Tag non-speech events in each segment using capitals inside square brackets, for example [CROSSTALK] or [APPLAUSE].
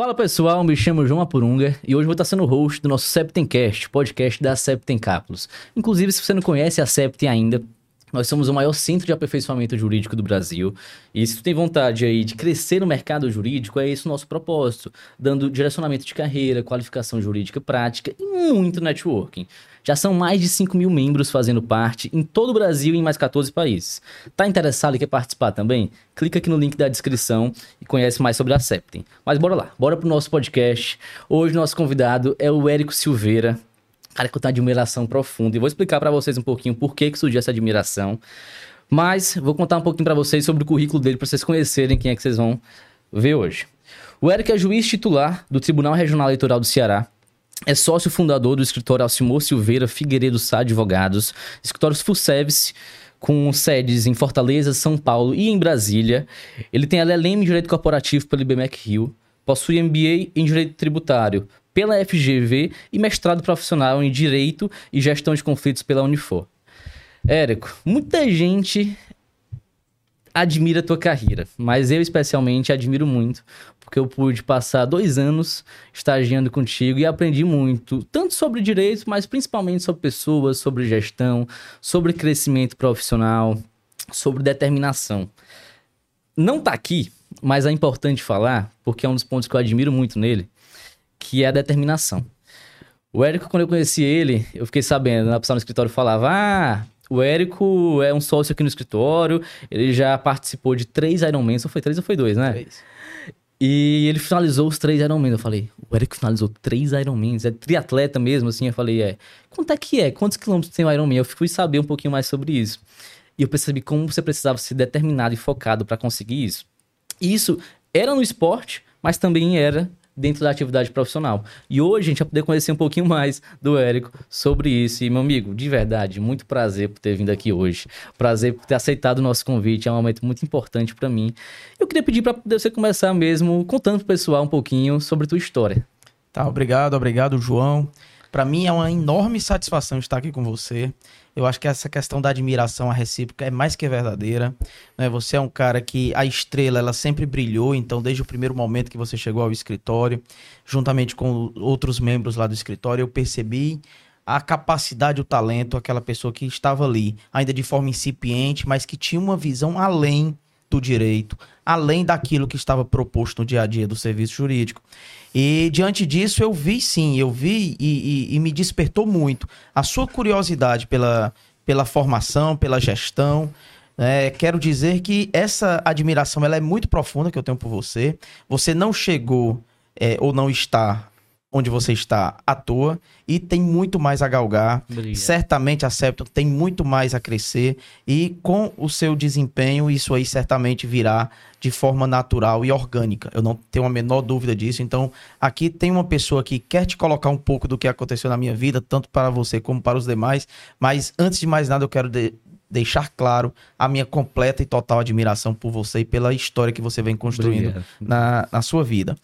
Fala pessoal, me chamo João Apurunga e hoje vou estar sendo host do nosso Septencast, podcast da Septem Cápsulas. Inclusive, se você não conhece a Septem ainda, nós somos o maior centro de aperfeiçoamento jurídico do Brasil. E se tu tem vontade aí de crescer no mercado jurídico, é esse o nosso propósito, dando direcionamento de carreira, qualificação jurídica prática e muito networking. Já são mais de 5 mil membros fazendo parte em todo o Brasil e em mais 14 países. Tá interessado e quer participar também? Clica aqui no link da descrição e conhece mais sobre a Septem. Mas bora lá, bora pro nosso podcast. Hoje nosso convidado é o Érico Silveira, cara que eu tenho admiração profunda. E vou explicar para vocês um pouquinho por que, que surgiu essa admiração. Mas vou contar um pouquinho para vocês sobre o currículo dele, para vocês conhecerem quem é que vocês vão ver hoje. O Érico é juiz titular do Tribunal Regional Eleitoral do Ceará. É sócio fundador do escritório Alcimor Silveira Figueiredo Sá Advogados, escritórios Full Service, com sedes em Fortaleza, São Paulo e em Brasília. Ele tem LLM em Direito Corporativo pelo IBMEC Rio, possui MBA em Direito Tributário pela FGV e mestrado profissional em Direito e Gestão de Conflitos pela Unifor. Érico, muita gente admira a tua carreira, mas eu especialmente admiro muito, porque eu pude passar dois anos estagiando contigo e aprendi muito, tanto sobre direito, mas principalmente sobre pessoas, sobre gestão, sobre crescimento profissional, sobre determinação. Não tá aqui, mas é importante falar, porque é um dos pontos que eu admiro muito nele, que é a determinação. O Érico, quando eu conheci ele, eu fiquei sabendo, a pessoa no escritório falava: Ah, o Érico é um sócio aqui no escritório, ele já participou de três Ironmans, ou foi três ou foi dois, né? Três. E ele finalizou os três Ironmans. Eu falei, o Érico finalizou três Ironmans, é triatleta mesmo, assim. Eu falei, é. Quanto é que é? Quantos quilômetros tem o Ironman? Eu fui saber um pouquinho mais sobre isso. E eu percebi como você precisava ser determinado e focado para conseguir isso. E isso era no esporte, mas também era dentro da atividade profissional. E hoje a gente vai poder conhecer um pouquinho mais do Érico sobre isso. E, meu amigo, de verdade, muito prazer por ter vindo aqui hoje. Prazer por ter aceitado o nosso convite. É um momento muito importante para mim. Eu queria pedir para você começar mesmo contando pro pessoal um pouquinho sobre tua história. Tá, obrigado, obrigado, João. Para mim é uma enorme satisfação estar aqui com você. Eu acho que essa questão da admiração recíproca é mais que verdadeira. Né? Você é um cara que a estrela ela sempre brilhou, então desde o primeiro momento que você chegou ao escritório, juntamente com outros membros lá do escritório, eu percebi a capacidade, o talento, aquela pessoa que estava ali, ainda de forma incipiente, mas que tinha uma visão além do direito, além daquilo que estava proposto no dia a dia do serviço jurídico. E diante disso, eu vi sim, eu vi e, e, e me despertou muito a sua curiosidade pela, pela formação, pela gestão. É, quero dizer que essa admiração ela é muito profunda que eu tenho por você. Você não chegou é, ou não está onde você está à toa e tem muito mais a galgar. Certamente a Septon tem muito mais a crescer e com o seu desempenho isso aí certamente virá de forma natural e orgânica. Eu não tenho a menor dúvida disso. Então, aqui tem uma pessoa que quer te colocar um pouco do que aconteceu na minha vida, tanto para você como para os demais, mas antes de mais nada eu quero de deixar claro a minha completa e total admiração por você e pela história que você vem construindo na, na sua vida.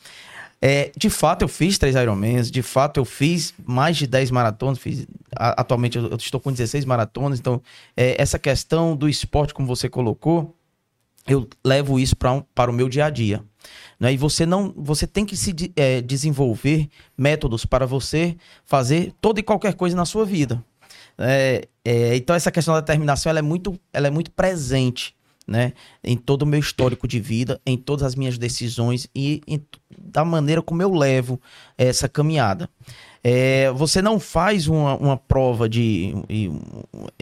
É, de fato, eu fiz três Ironmans, de fato, eu fiz mais de 10 maratonas, fiz, a, atualmente eu, estou com 16 maratonas, então é, essa questão do esporte, como você colocou, eu levo isso um, para o meu dia a dia. Né? E você não, você tem que se é, desenvolver métodos para você fazer toda e qualquer coisa na sua vida. É, é, então essa questão da determinação ela é muito, ela é muito presente né? Em todo o meu histórico de vida, em todas as minhas decisões e em, da maneira como eu levo essa caminhada. É, você não faz uma, uma prova de,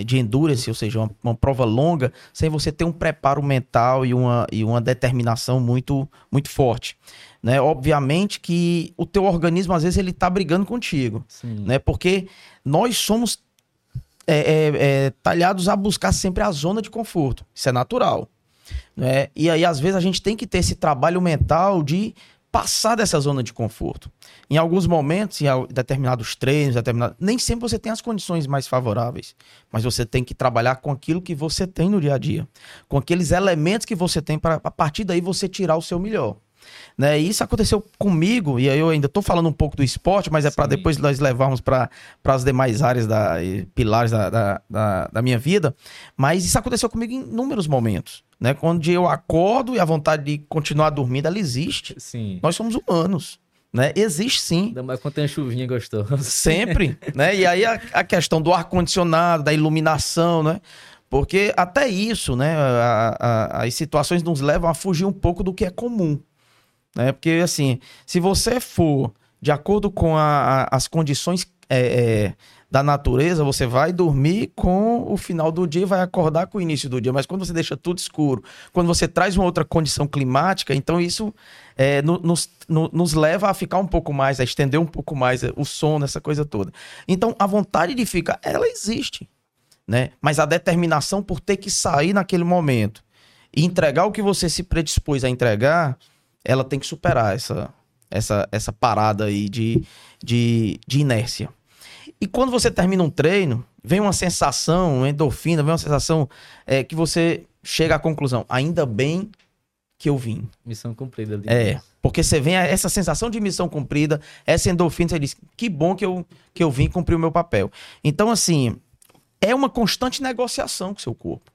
de endurance, ou seja, uma, uma, prova longa, sem você ter um preparo mental e uma, e uma determinação muito, muito forte. Né? Obviamente que o teu organismo, às vezes, ele está brigando contigo. Sim. Né? Porque nós somos é, é, é, talhados a buscar sempre a zona de conforto. Isso é natural. Né? E aí, às vezes, a gente tem que ter esse trabalho mental de passar dessa zona de conforto. Em alguns momentos, em determinados treinos, determinado... nem sempre você tem as condições mais favoráveis, mas você tem que trabalhar com aquilo que você tem no dia a dia, com aqueles elementos que você tem para a partir daí você tirar o seu melhor. Né? E isso aconteceu comigo, e eu ainda estou falando um pouco do esporte, mas é para depois nós levarmos para as demais áreas, da, pilares da, da, da, da, minha vida. Mas isso aconteceu comigo em inúmeros momentos. Né? Quando eu acordo e a vontade de continuar dormindo, ela existe. Sim. Nós somos humanos. Né? Existe sim. Ainda mais quando tem uma chuvinha gostosa. Sempre, [LAUGHS] né? E aí a, a questão do ar-condicionado, da iluminação, né? Porque até isso, né? a- a- as situações nos levam a fugir um pouco do que é comum. Né? Porque, assim, se você for de acordo com a- a- as condições é, é, da natureza, você vai dormir com o final do dia e vai acordar com o início do dia. Mas quando você deixa tudo escuro, quando você traz uma outra condição climática, então isso é, no- nos, no- nos leva a ficar um pouco mais, a estender um pouco mais é, o sono, essa coisa toda. Então, a vontade de ficar, ela existe. Né? Mas a determinação por ter que sair naquele momento e entregar o que você se predispôs a entregar, ela tem que superar essa, essa, essa parada aí de, de, de inércia. E quando você termina um treino, vem uma sensação, uma endorfina, vem uma sensação é, que você chega à conclusão, ainda bem que eu vim. Missão cumprida ali. É, porque você vem a essa sensação de missão cumprida, essa endorfina, você diz, que bom que eu, que eu vim cumprir o meu papel. Então, assim, é uma constante negociação com o seu corpo.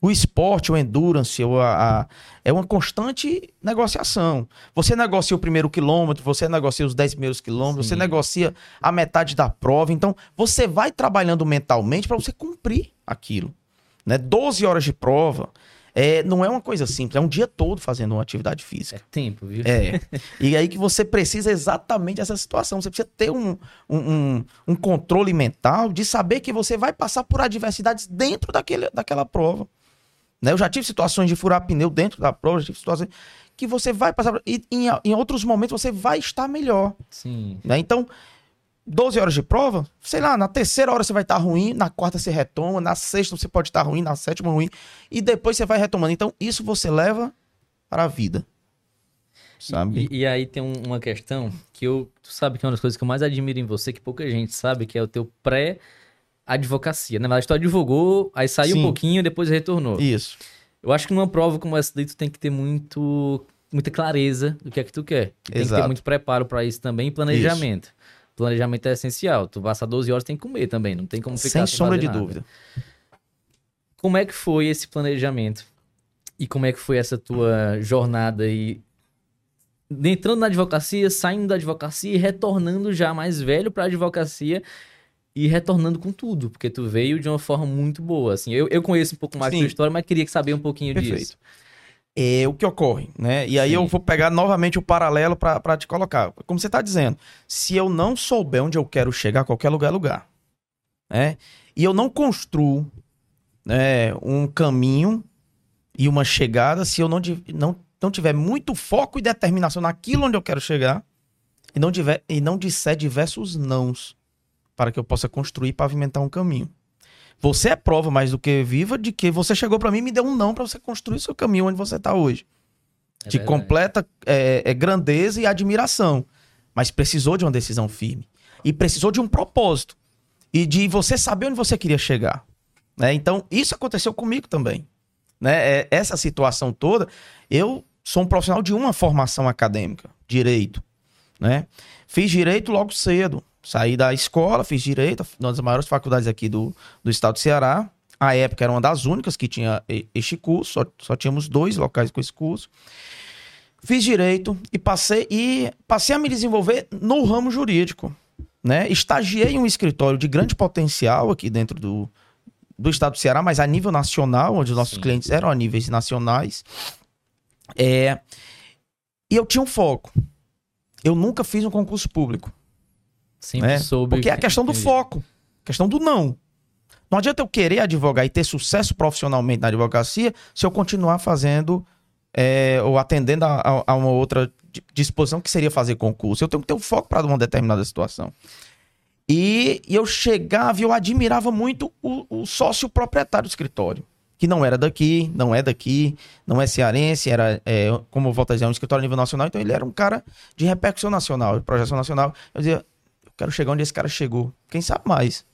O esporte, o endurance, o- a, a- é uma constante negociação. Você negocia o primeiro quilômetro, você negocia os 10 primeiros quilômetros, Sim. você negocia a metade da prova. Então, você vai trabalhando mentalmente para você cumprir aquilo. Né? 12 horas de prova é, não é uma coisa simples, é um dia todo fazendo uma atividade física. É tempo, viu? É. [LAUGHS] E aí que você precisa exatamente dessa situação. Você precisa ter um, um, um- um controle mental de saber que você vai passar por adversidades dentro daquele, daquela prova. Né? Eu já tive situações de furar pneu dentro da prova, já tive situações que você vai passar. E em, em outros momentos você vai estar melhor. Sim. Né? Então, 12 horas de prova, sei lá, na terceira hora você vai estar ruim, na quarta você retoma, na sexta você pode estar ruim, na sétima ruim, e depois você vai retomando. Então, isso você leva para a vida. Sabe? E, e aí tem um- uma questão que eu, tu sabe que é uma das coisas que eu mais admiro em você, que pouca gente sabe, que é o teu pré-advocacia. Na verdade, tu advogou, aí saiu Sim. um pouquinho, depois retornou. Isso. Eu acho que numa prova como essa daí, tu tem que ter muito, muita clareza do que é que tu quer. E tem que ter muito preparo pra isso também e planejamento. Planejamento é essencial. Tu passa 12 horas, tem que comer também. Não tem como ficar Sem sombra fazer de nada. dúvida. Como é que foi esse planejamento? E como é que foi essa tua jornada aí? Entrando na advocacia, saindo da advocacia e retornando já mais velho pra advocacia e retornando com tudo, porque tu veio de uma forma muito boa. Assim, eu, eu conheço um pouco mais da Sim. tua história, mas queria saber um pouquinho Perfeito. disso. É o que ocorre, né? E aí Sim. eu vou pegar novamente o paralelo para te colocar. Como você está dizendo, se eu não souber onde eu quero chegar, qualquer lugar é lugar. Né? E eu não construo né, um caminho e uma chegada se eu não, não, não tiver muito foco e determinação naquilo onde eu quero chegar e não, tiver, e não disser diversos nãos para que eu possa construir e pavimentar um caminho. Você é prova mais do que viva de que você chegou para mim e me deu um não para você construir seu caminho onde você está hoje. É verdade. completa é, é, grandeza e admiração. Mas precisou de uma decisão firme. E precisou de um propósito. E de você saber onde você queria chegar. né? Então, isso aconteceu comigo também. Né? É, essa situação toda, eu sou um profissional de uma formação acadêmica, direito. Né? Fiz direito logo cedo. Saí da escola, fiz direito, uma das maiores faculdades aqui do, do estado do Ceará. A época era uma das únicas que tinha este curso, só, só tínhamos dois locais com esse curso. Fiz direito e passei e passei a me desenvolver no ramo jurídico, né? Estagiei em um escritório de grande potencial aqui dentro do, do estado do Ceará, mas a nível nacional, onde os nossos Sim. clientes eram a níveis nacionais. É, e eu tinha um foco. Eu nunca fiz um concurso público. Sempre né? soube. Porque é a questão do Entendi. foco, questão do não. Não adianta eu querer advogar e ter sucesso profissionalmente na advocacia se eu continuar fazendo é, ou atendendo a, a- a uma outra di- disposição que seria fazer concurso. Eu tenho que ter um foco para uma determinada situação. E, e eu chegava e eu admirava muito o, o sócio proprietário do escritório, que não era daqui, não é daqui, não é cearense, era, é, como eu volto a dizer, um escritório a nível nacional, então ele era um cara de repercussão nacional, de projeção nacional. Eu dizia, quero chegar onde esse cara chegou. Quem sabe mais?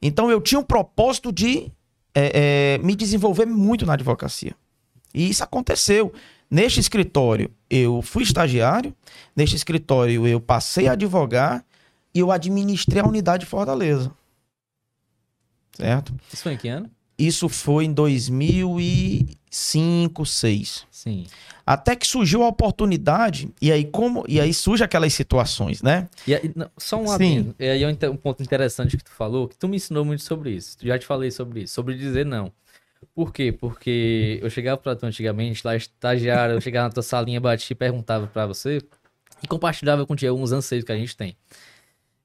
Então eu tinha um propósito de é, é, me desenvolver muito na advocacia. E isso aconteceu. Neste escritório eu fui estagiário, neste escritório eu passei a advogar e eu administrei a unidade de Fortaleza. Certo? Isso foi em que ano? Isso foi em 2005, 2006. Sim. Até que surgiu a oportunidade, e aí como e aí surge aquelas situações, né? E aí, não, só um Sim. adendo. E aí é um ponto interessante que tu falou, que tu me ensinou muito sobre isso. Já te falei sobre isso, sobre dizer não. Por quê? Porque eu chegava pra tu antigamente, lá estagiário, eu chegava na tua salinha, batia e perguntava pra você e compartilhava contigo alguns anseios que a gente tem.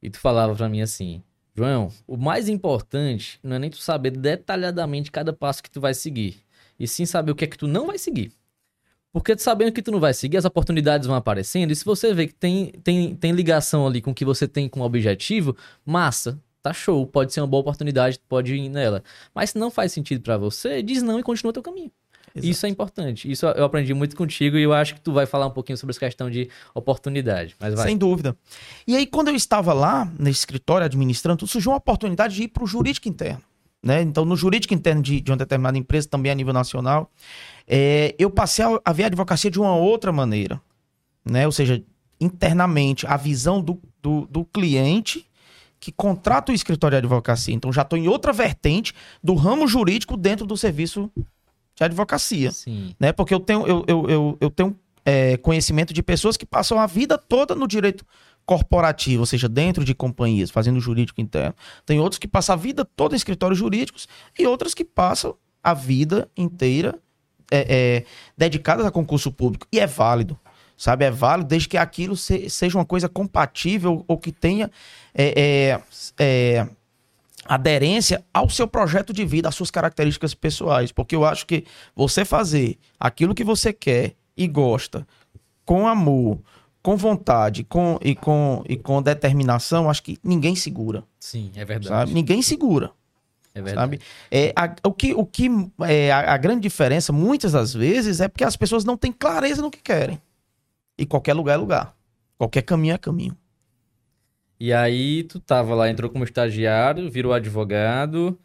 E tu falava pra mim assim, João, o mais importante não é nem tu saber detalhadamente cada passo que tu vai seguir, e sim saber o que é que tu não vai seguir. Porque sabendo que tu não vai seguir, as oportunidades vão aparecendo, e se você vê que tem, tem, tem ligação ali com o que você tem com o objetivo, massa, tá show, pode ser uma boa oportunidade, tu pode ir nela. Mas se não faz sentido pra você, diz não e continua teu caminho. Exato. Isso é importante. Isso eu aprendi muito contigo e eu acho que tu vai falar um pouquinho sobre essa questão de oportunidade. Mas vai. Sem dúvida. E aí, quando eu estava lá, nesse escritório, administrando, surgiu uma oportunidade de ir para o jurídico interno. Né? Então, no jurídico interno de, de uma determinada empresa, também a nível nacional, é, eu passei a, a ver a advocacia de uma outra maneira. Né? Ou seja, internamente, a visão do, do, do cliente que contrata o escritório de advocacia. Então, já estou em outra vertente do ramo jurídico dentro do serviço de advocacia Sim. né? Porque eu tenho, eu, eu, eu, eu tenho é, conhecimento de pessoas que passam a vida toda no direito corporativo, ou seja, dentro de companhias, fazendo jurídico interno. Tem outros que passam a vida toda em escritórios jurídicos e outras que passam a vida inteira é, é, dedicadas a concurso público. E é válido. Sabe, é válido desde que aquilo se- seja uma coisa compatível ou que tenha é, é, é, aderência ao seu projeto de vida, às suas características pessoais. Porque eu acho que você fazer aquilo que você quer e gosta, com amor, com vontade com, e, com, e com determinação, acho que ninguém segura. Sim, é verdade. Sabe? Ninguém segura. É verdade. Sabe? É, a- o que, o que é, a, a grande diferença, muitas das vezes, é porque as pessoas não têm clareza no que querem. E qualquer lugar é lugar. Qualquer caminho é caminho. E aí tu tava lá, entrou como estagiário, virou advogado,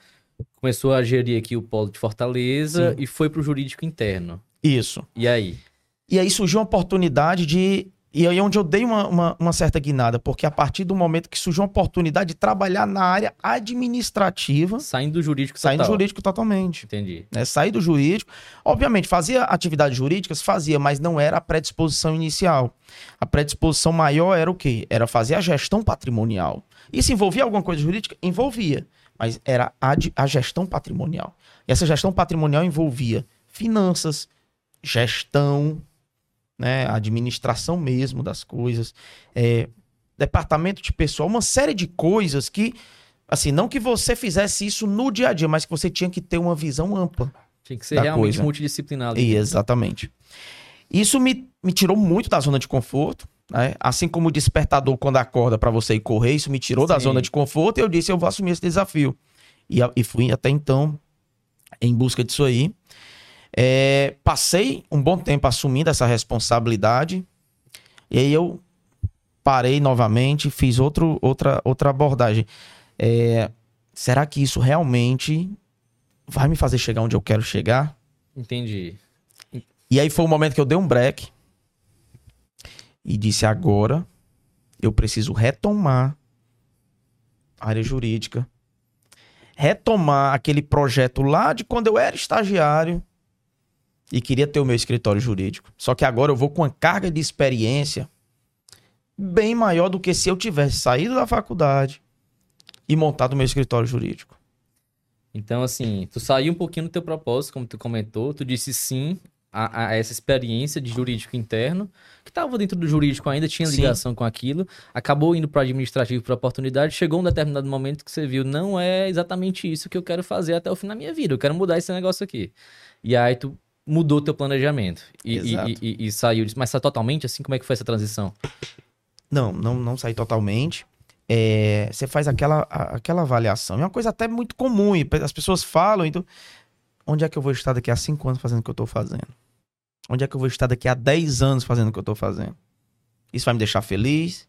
começou a gerir aqui o polo de Fortaleza e foi pro jurídico interno. Isso. E aí? E aí surgiu uma oportunidade de. E aí onde eu dei uma, uma, uma certa guinada, porque a partir do momento que surgiu uma oportunidade de trabalhar na área administrativa, Saindo do jurídico saindo do jurídico totalmente. Entendi. Né? Sair do jurídico. Obviamente, fazia atividades jurídicas, fazia, mas não era a predisposição inicial. A predisposição maior era o quê? Era fazer a gestão patrimonial. Isso envolvia alguma coisa jurídica? Envolvia. Mas era a, a gestão patrimonial. E essa gestão patrimonial envolvia finanças, gestão, né, a administração mesmo das coisas, é, departamento de pessoal, uma série de coisas que, assim, não que você fizesse isso no dia a dia, mas que você tinha que ter uma visão ampla. Tinha que ser Da realmente coisa. multidisciplinar ali. E, exatamente. Isso me, me tirou muito da zona de conforto, né? Assim como o despertador quando acorda para você ir correr, isso me tirou da Sim. zona de conforto e eu disse, eu vou assumir esse desafio. E, e fui até então em busca disso aí. É, passei um bom tempo assumindo essa responsabilidade. E aí eu parei novamente, fiz outro, outra, outra abordagem. É, será que isso realmente vai me fazer chegar onde eu quero chegar? Entendi. E aí foi o momento que eu dei um break e disse: agora eu preciso retomar a área jurídica, retomar aquele projeto lá de quando eu era estagiário e queria ter o meu escritório jurídico. Só que agora eu vou com uma carga de experiência bem maior do que se eu tivesse saído da faculdade e montado o meu escritório jurídico. Então, assim, tu saiu um pouquinho do teu propósito, como tu comentou, tu disse sim a, a essa experiência de jurídico interno, que estava dentro do jurídico ainda, tinha Sim. ligação com aquilo, acabou indo para administrativo por oportunidade, chegou um determinado momento que você viu, não é exatamente isso que eu quero fazer até o fim da minha vida, eu quero mudar esse negócio aqui. E aí tu mudou teu planejamento e, e, e- e- saiu disso. Mas saiu totalmente assim? Como é que foi essa transição? Não, não, não saí totalmente. É, você faz aquela, aquela avaliação. É uma coisa até muito comum. E as pessoas falam, então, onde é que eu vou estar daqui a cinco anos fazendo o que eu tô fazendo? Onde é que eu vou estar daqui a 10 anos fazendo o que eu tô fazendo? Isso vai me deixar feliz?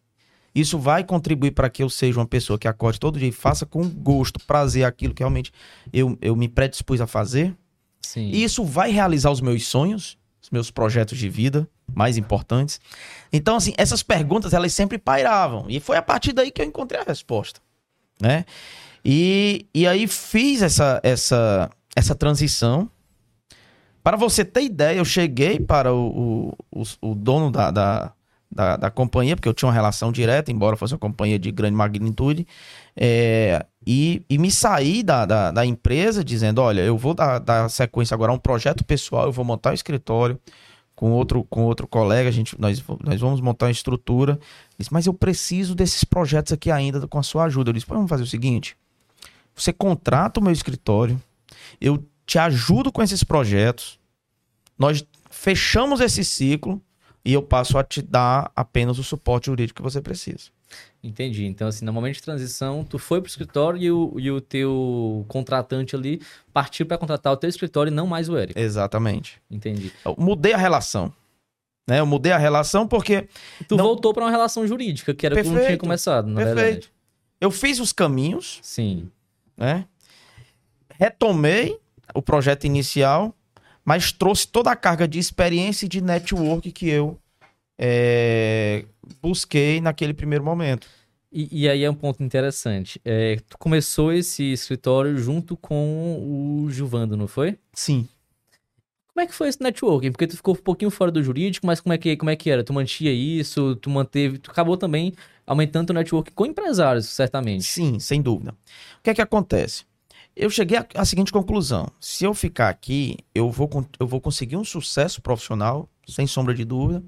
Isso vai contribuir para que eu seja uma pessoa que acorde todo dia e faça com gosto, prazer aquilo que realmente eu, eu me predispus a fazer? Sim. E isso vai realizar os meus sonhos, os meus projetos de vida mais importantes. Então, assim, essas perguntas, elas sempre pairavam. E foi a partir daí que eu encontrei a resposta, né? E, e aí fiz essa, essa, essa transição. Para você ter ideia, eu cheguei para o, o, o, dono da, da, da, da, companhia, porque eu tinha uma relação direta, embora fosse uma companhia de grande magnitude, é, e, e me saí da, da, da, empresa dizendo: olha, eu vou dar, dar sequência agora a um projeto pessoal, eu vou montar um escritório com outro, com outro colega, a gente, nós, nós vamos montar uma estrutura. disse, mas eu preciso desses projetos aqui ainda com a sua ajuda. Eu disse: vamos fazer o seguinte: você contrata o meu escritório, eu te ajudo com esses projetos, nós fechamos esse ciclo e eu passo a te dar apenas o suporte jurídico que você precisa. Entendi. Então, assim, no momento de transição, tu foi pro escritório e o, e o teu contratante ali partiu para contratar o teu escritório e não mais o Eric. Exatamente. Entendi. Eu mudei a relação. Né? Eu mudei a relação porque. Tu não... voltou para uma relação jurídica, que era Perfeito. como tinha começado, na Perfeito. verdade. Eu fiz os caminhos. Sim. Né? Retomei o projeto inicial, mas trouxe toda a carga de experiência e de network que eu é, busquei naquele primeiro momento. E, e, aí é um ponto interessante. É, tu começou esse escritório junto com o Gilvando, não foi? Sim. Como é que foi esse networking? Porque tu ficou um pouquinho fora do jurídico, mas como é que, como é que era? Tu mantinha isso, tu manteve, tu acabou também aumentando o network com empresários, certamente. Sim, sem dúvida. O que é que acontece? Eu cheguei à seguinte conclusão: se eu ficar aqui, eu vou, eu vou conseguir um sucesso profissional, sem sombra de dúvida,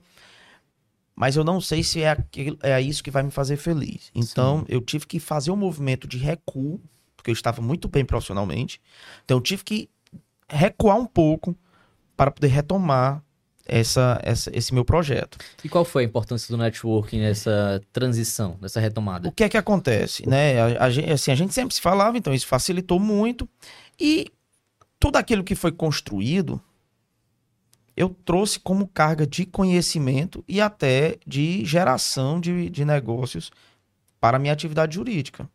mas eu não sei se é, aquilo, é isso que vai me fazer feliz. Então, Sim. eu tive que fazer um movimento de recuo, porque eu estava muito bem profissionalmente. Então, eu tive que recuar um pouco para poder retomar essa, essa, esse meu projeto. E qual foi a importância do networking nessa transição, nessa retomada? O que é que acontece? Né? A, a, assim, a gente sempre se falava, então isso facilitou muito. E tudo aquilo que foi construído, eu trouxe como carga de conhecimento e até de geração de, de negócios para a minha atividade jurídica.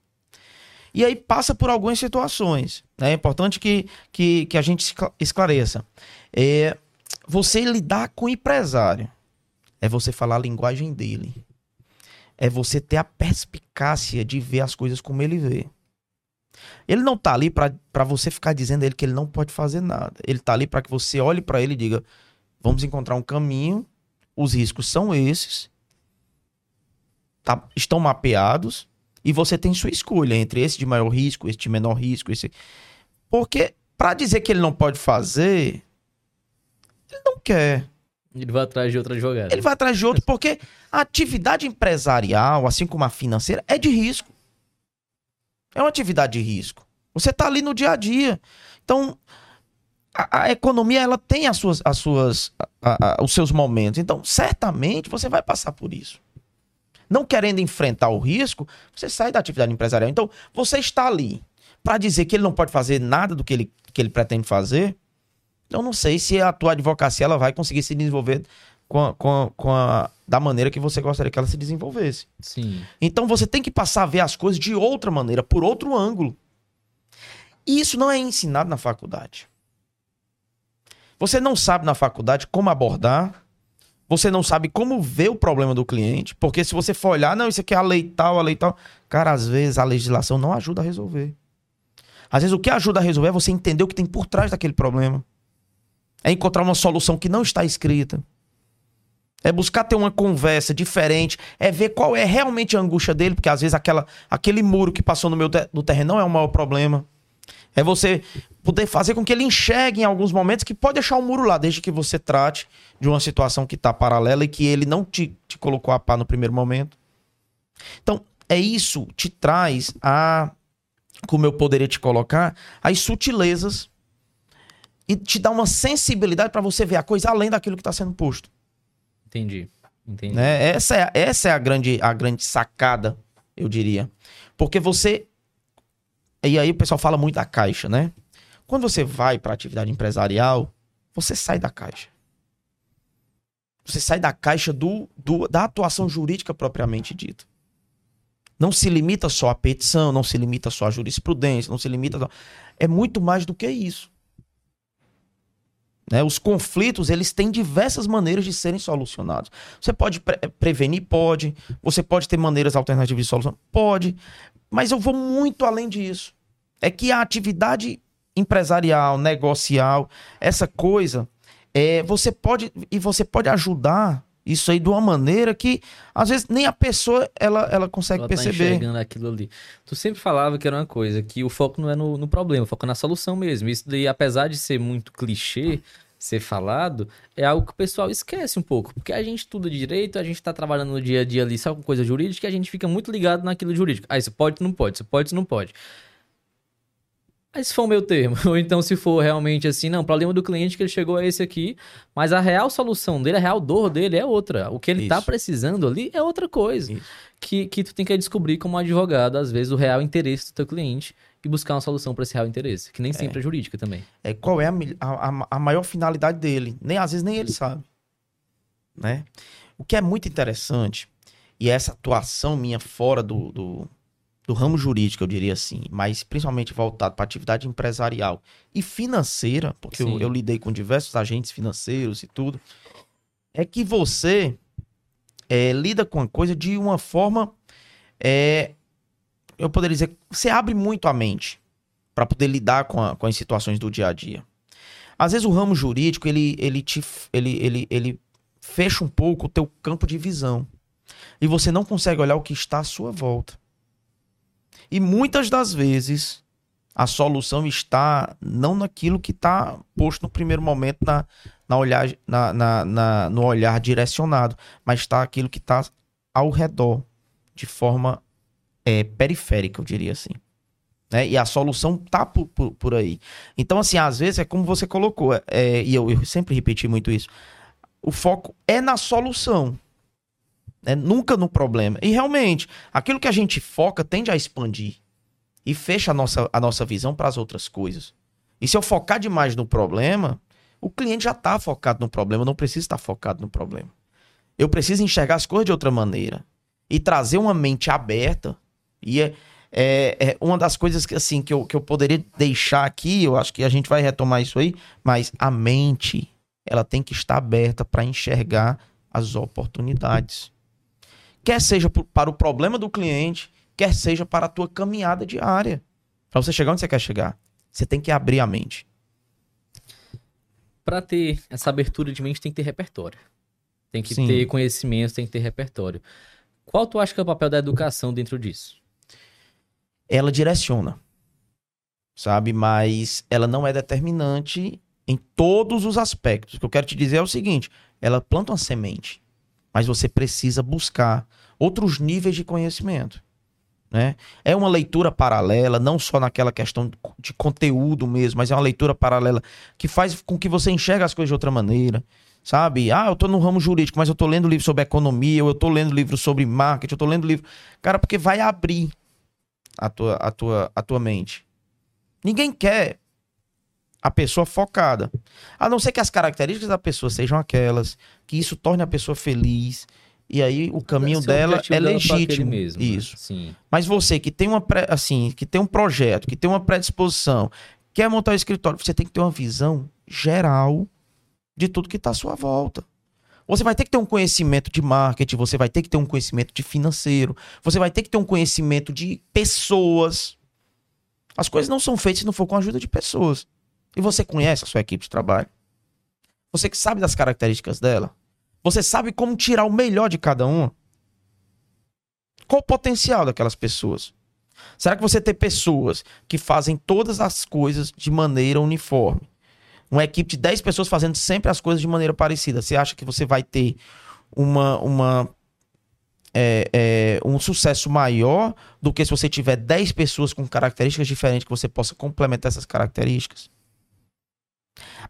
E aí passa por algumas situações. Né? É importante que, que, que a gente esclareça. É, você lidar com o empresário é você falar a linguagem dele. É você ter a perspicácia de ver as coisas como ele vê. Ele não tá ali para você ficar dizendo a ele que ele não pode fazer nada. Ele tá ali para que você olhe para ele e diga: Vamos encontrar um caminho. Os riscos são esses. Tá, estão mapeados. E você tem sua escolha entre esse de maior risco, esse de menor risco. Esse... Porque, para dizer que ele não pode fazer, ele não quer. Ele vai atrás de outra jogada. Ele vai atrás de outro, porque a atividade empresarial, assim como a financeira, é de risco. É uma atividade de risco. Você está ali no dia a dia. Então, a, a, economia ela tem as suas, as suas, a, os seus momentos. Então, certamente você vai passar por isso. Não querendo enfrentar o risco, você sai da atividade empresarial. Então, você está ali para dizer que ele não pode fazer nada do que ele, que ele pretende fazer. Eu não sei se a tua advocacia ela vai conseguir se desenvolver com a, com, a, com a, da maneira que você gostaria que ela se desenvolvesse. Sim. Então você tem que passar a ver as coisas de outra maneira, por outro ângulo. E isso não é ensinado na faculdade. Você não sabe na faculdade como abordar, você não sabe como ver o problema do cliente, porque se você for olhar, não, isso aqui é a lei tal, a lei tal. Cara, às vezes a legislação não ajuda a resolver. Às vezes o que ajuda a resolver é você entender o que tem por trás daquele problema. É encontrar uma solução que não está escrita. É buscar ter uma conversa diferente, é ver qual é realmente a angústia dele, porque às vezes aquela, aquele muro que passou no meu no terreno não é o maior problema. É você poder fazer com que ele enxergue em alguns momentos que pode deixar o um muro lá, desde que você trate de uma situação que está paralela e que ele não te, te colocou a pá no primeiro momento. Então, é isso, te traz a, como eu poderia te colocar, as sutilezas e te dá uma sensibilidade para você ver a coisa além daquilo que está sendo posto. Entendi. Entendi. Né? Essa, é, essa é a grande, a grande sacada, eu diria. Porque você e aí o pessoal fala muito da caixa, né? Quando você vai para atividade empresarial, você sai da caixa. Você sai da caixa do, do, da atuação jurídica propriamente dita. Não se limita só à petição, não se limita só à jurisprudência, não se limita. Só... É muito mais do que isso. Né? Os conflitos eles têm diversas maneiras de serem solucionados. Você pode pre prevenir, pode. Você pode ter maneiras alternativas de solução, pode. Mas eu vou muito além disso. É que a atividade empresarial, negocial, essa coisa, é, você pode e você pode ajudar isso aí de uma maneira que às vezes nem a pessoa ela, ela consegue Ela perceber. Tá enxergando aquilo ali. Tu sempre falava que era uma coisa, que o foco não é no, no problema, o foco é na solução mesmo. Isso daí, apesar de ser muito clichê, ser falado, é algo que o pessoal esquece um pouco. Porque a gente estuda direito, a gente tá trabalhando no dia a dia ali só com coisa jurídica, e a gente fica muito ligado naquilo jurídico. Ah, isso pode, não pode, isso pode, isso não pode. Aí se for o meu termo, [LAUGHS] ou então se for realmente assim, não, o problema do cliente é que ele chegou a esse aqui, mas a real solução dele, a real dor dele é outra. O que ele tá Isso. precisando ali é outra coisa. Isso. Que, que tu tem que descobrir como advogado, às vezes, o real interesse do teu cliente e buscar uma solução para esse real interesse, que nem sempre é jurídica também. é, qual é a, a, a- maior finalidade dele. Nem às vezes nem ele sabe, né? O que é muito interessante e essa atuação minha fora do, do, do ramo jurídico, eu diria assim, mas principalmente voltado para atividade empresarial e financeira, porque eu, eu lidei com diversos agentes financeiros e tudo, é que você é, lida com a coisa de uma forma, é, eu poderia dizer, você abre muito a mente para poder lidar com, a- com as situações do dia a dia. Às vezes o ramo jurídico ele, ele te ele, ele, ele fecha um pouco o teu campo de visão e você não consegue olhar o que está à sua volta. E muitas das vezes a solução está não naquilo que está posto no primeiro momento na, na olhar, na, na, na- no olhar direcionado, mas está aquilo que está ao redor, de forma é, periférica, eu diria assim. Né? E a solução tá por, por, por aí. Então, assim, às vezes é como você colocou, é, e eu, eu sempre repeti muito isso. O foco é na solução, né? nunca no problema. E realmente, aquilo que a gente foca tende a expandir e fecha a nossa, a nossa visão para as outras coisas. E se eu focar demais no problema, o cliente já está focado no problema, não preciso estar focado no problema. Eu preciso enxergar as coisas de outra maneira e trazer uma mente aberta. E é, é, é uma das coisas que, assim, que, eu, que eu poderia deixar aqui, eu acho que a gente vai retomar isso aí, mas a mente, ela tem que estar aberta para enxergar as oportunidades. Quer seja para o problema do cliente, quer seja para a tua caminhada diária. Para você chegar onde você quer chegar, você tem que abrir a mente. Para ter essa abertura de mente, tem que ter repertório. Tem que Sim. ter conhecimento, tem que ter repertório. Qual tu acha que é o papel da educação dentro disso? Ela direciona, sabe? Mas ela não é determinante em todos os aspectos. O que eu quero te dizer é o seguinte: ela planta uma semente, mas você precisa buscar outros níveis de conhecimento. Né? É uma leitura paralela, não só naquela questão de conteúdo mesmo, mas é uma leitura paralela que faz com que você enxergue as coisas de outra maneira. Sabe? Ah, eu tô no ramo jurídico, mas eu tô lendo livro sobre economia, ou eu tô lendo livro sobre marketing, eu tô lendo livro. Cara, porque vai abrir a tua, a tua, a tua mente. Ninguém quer a pessoa focada. A não ser que as características da pessoa sejam aquelas, que isso torne a pessoa feliz. E aí o caminho dela é dela legítimo. mesmo, né? Isso. Sim. Mas você que tem uma pré- assim, que tem um projeto, que tem uma predisposição, quer montar um escritório, você tem que ter uma visão geral de tudo que está à sua volta. Você vai ter que ter um conhecimento de marketing, você vai ter que ter um conhecimento de financeiro, você vai ter que ter um conhecimento de pessoas. As coisas não são feitas se não for com a ajuda de pessoas. E você conhece a sua equipe de trabalho. Você que sabe das características dela. Você sabe como tirar o melhor de cada uma. Qual o potencial daquelas pessoas? Será que você tem pessoas que fazem todas as coisas de maneira uniforme? Uma equipe de 10 pessoas fazendo sempre as coisas de maneira parecida. Você acha que você vai ter uma, uma, é, é, um sucesso maior do que se você tiver 10 pessoas com características diferentes que você possa complementar essas características?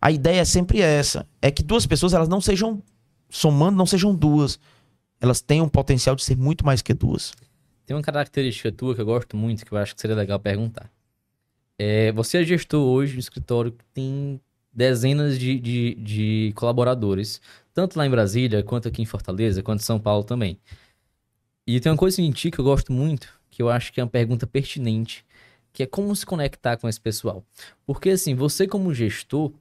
A ideia é sempre essa: é que duas pessoas elas não sejam somando, não sejam duas. Elas têm um potencial de ser muito mais que duas. Tem uma característica tua que eu gosto muito, que eu acho que seria legal perguntar. É, você é gestor hoje um escritório que tem dezenas de, de, de colaboradores, tanto lá em Brasília, quanto aqui em Fortaleza, quanto em São Paulo também. E tem uma coisa em ti que eu gosto muito, que eu acho que é uma pergunta pertinente, que é como se conectar com esse pessoal. Porque assim, você como gestor,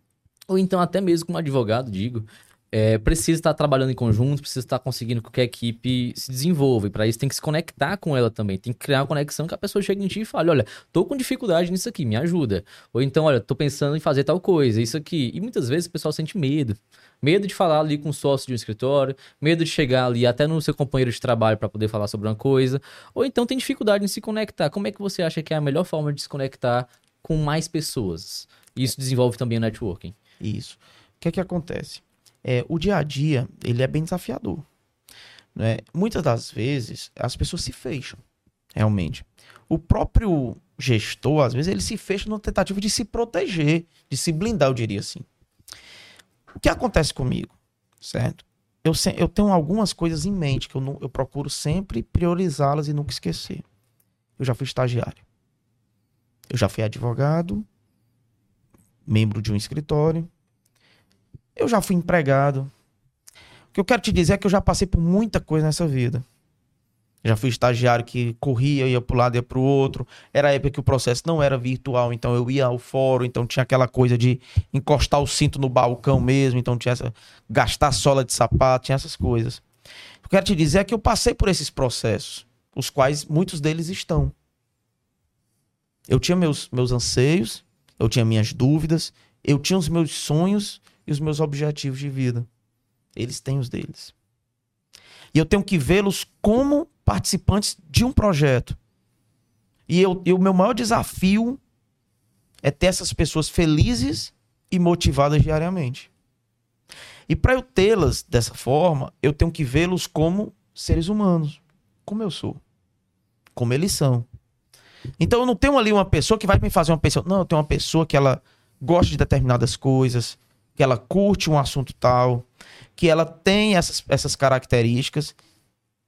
ou então até mesmo como advogado, digo, é, precisa estar trabalhando em conjunto, precisa estar conseguindo que a equipe se desenvolva. E para isso tem que se conectar com ela também. Tem que criar uma conexão que a pessoa chegue em ti e fale: olha, tô com dificuldade nisso aqui, me ajuda. Ou então, olha, tô pensando em fazer tal coisa, isso aqui. E muitas vezes o pessoal sente medo. Medo de falar ali com o sócio de um escritório, medo de chegar ali até no seu companheiro de trabalho para poder falar sobre uma coisa. Ou então tem dificuldade em se conectar. Como é que você acha que é a melhor forma de se conectar com mais pessoas? Isso desenvolve também o networking. Isso. O que é que acontece? É, o dia a dia ele é bem desafiador. Né? Muitas das vezes as pessoas se fecham, realmente. O próprio gestor, às vezes, ele se fecha na tentativa de se proteger, de se blindar, eu diria assim. O que acontece comigo, certo? Eu, eu tenho algumas coisas em mente que eu, não, eu procuro sempre priorizá-las e nunca esquecer. Eu já fui estagiário. Eu já fui advogado, membro de um escritório, eu já fui empregado. O que eu quero te dizer é que eu já passei por muita coisa nessa vida. Já fui estagiário que corria, ia para um lado, ia para o outro. Era a época que o processo não era virtual, então eu ia ao fórum, então tinha aquela coisa de encostar o cinto no balcão mesmo, então tinha essa. gastar sola de sapato, tinha essas coisas. O que eu quero te dizer é que eu passei por esses processos, os quais muitos deles estão. Eu tinha meus, meus anseios, eu tinha minhas dúvidas, eu tinha os meus sonhos e os meus objetivos de vida. Eles têm os deles. E eu tenho que vê-los como participantes de um projeto. E, eu, e o meu maior desafio é ter essas pessoas felizes e motivadas diariamente. E para eu tê-las dessa forma, eu tenho que vê-los como seres humanos, como eu sou, como eles são. Então eu não tenho ali uma pessoa que vai me fazer uma pessoa. Não, eu tenho uma pessoa que ela gosta de determinadas coisas, que ela curte um assunto tal, que ela tem essas, essas características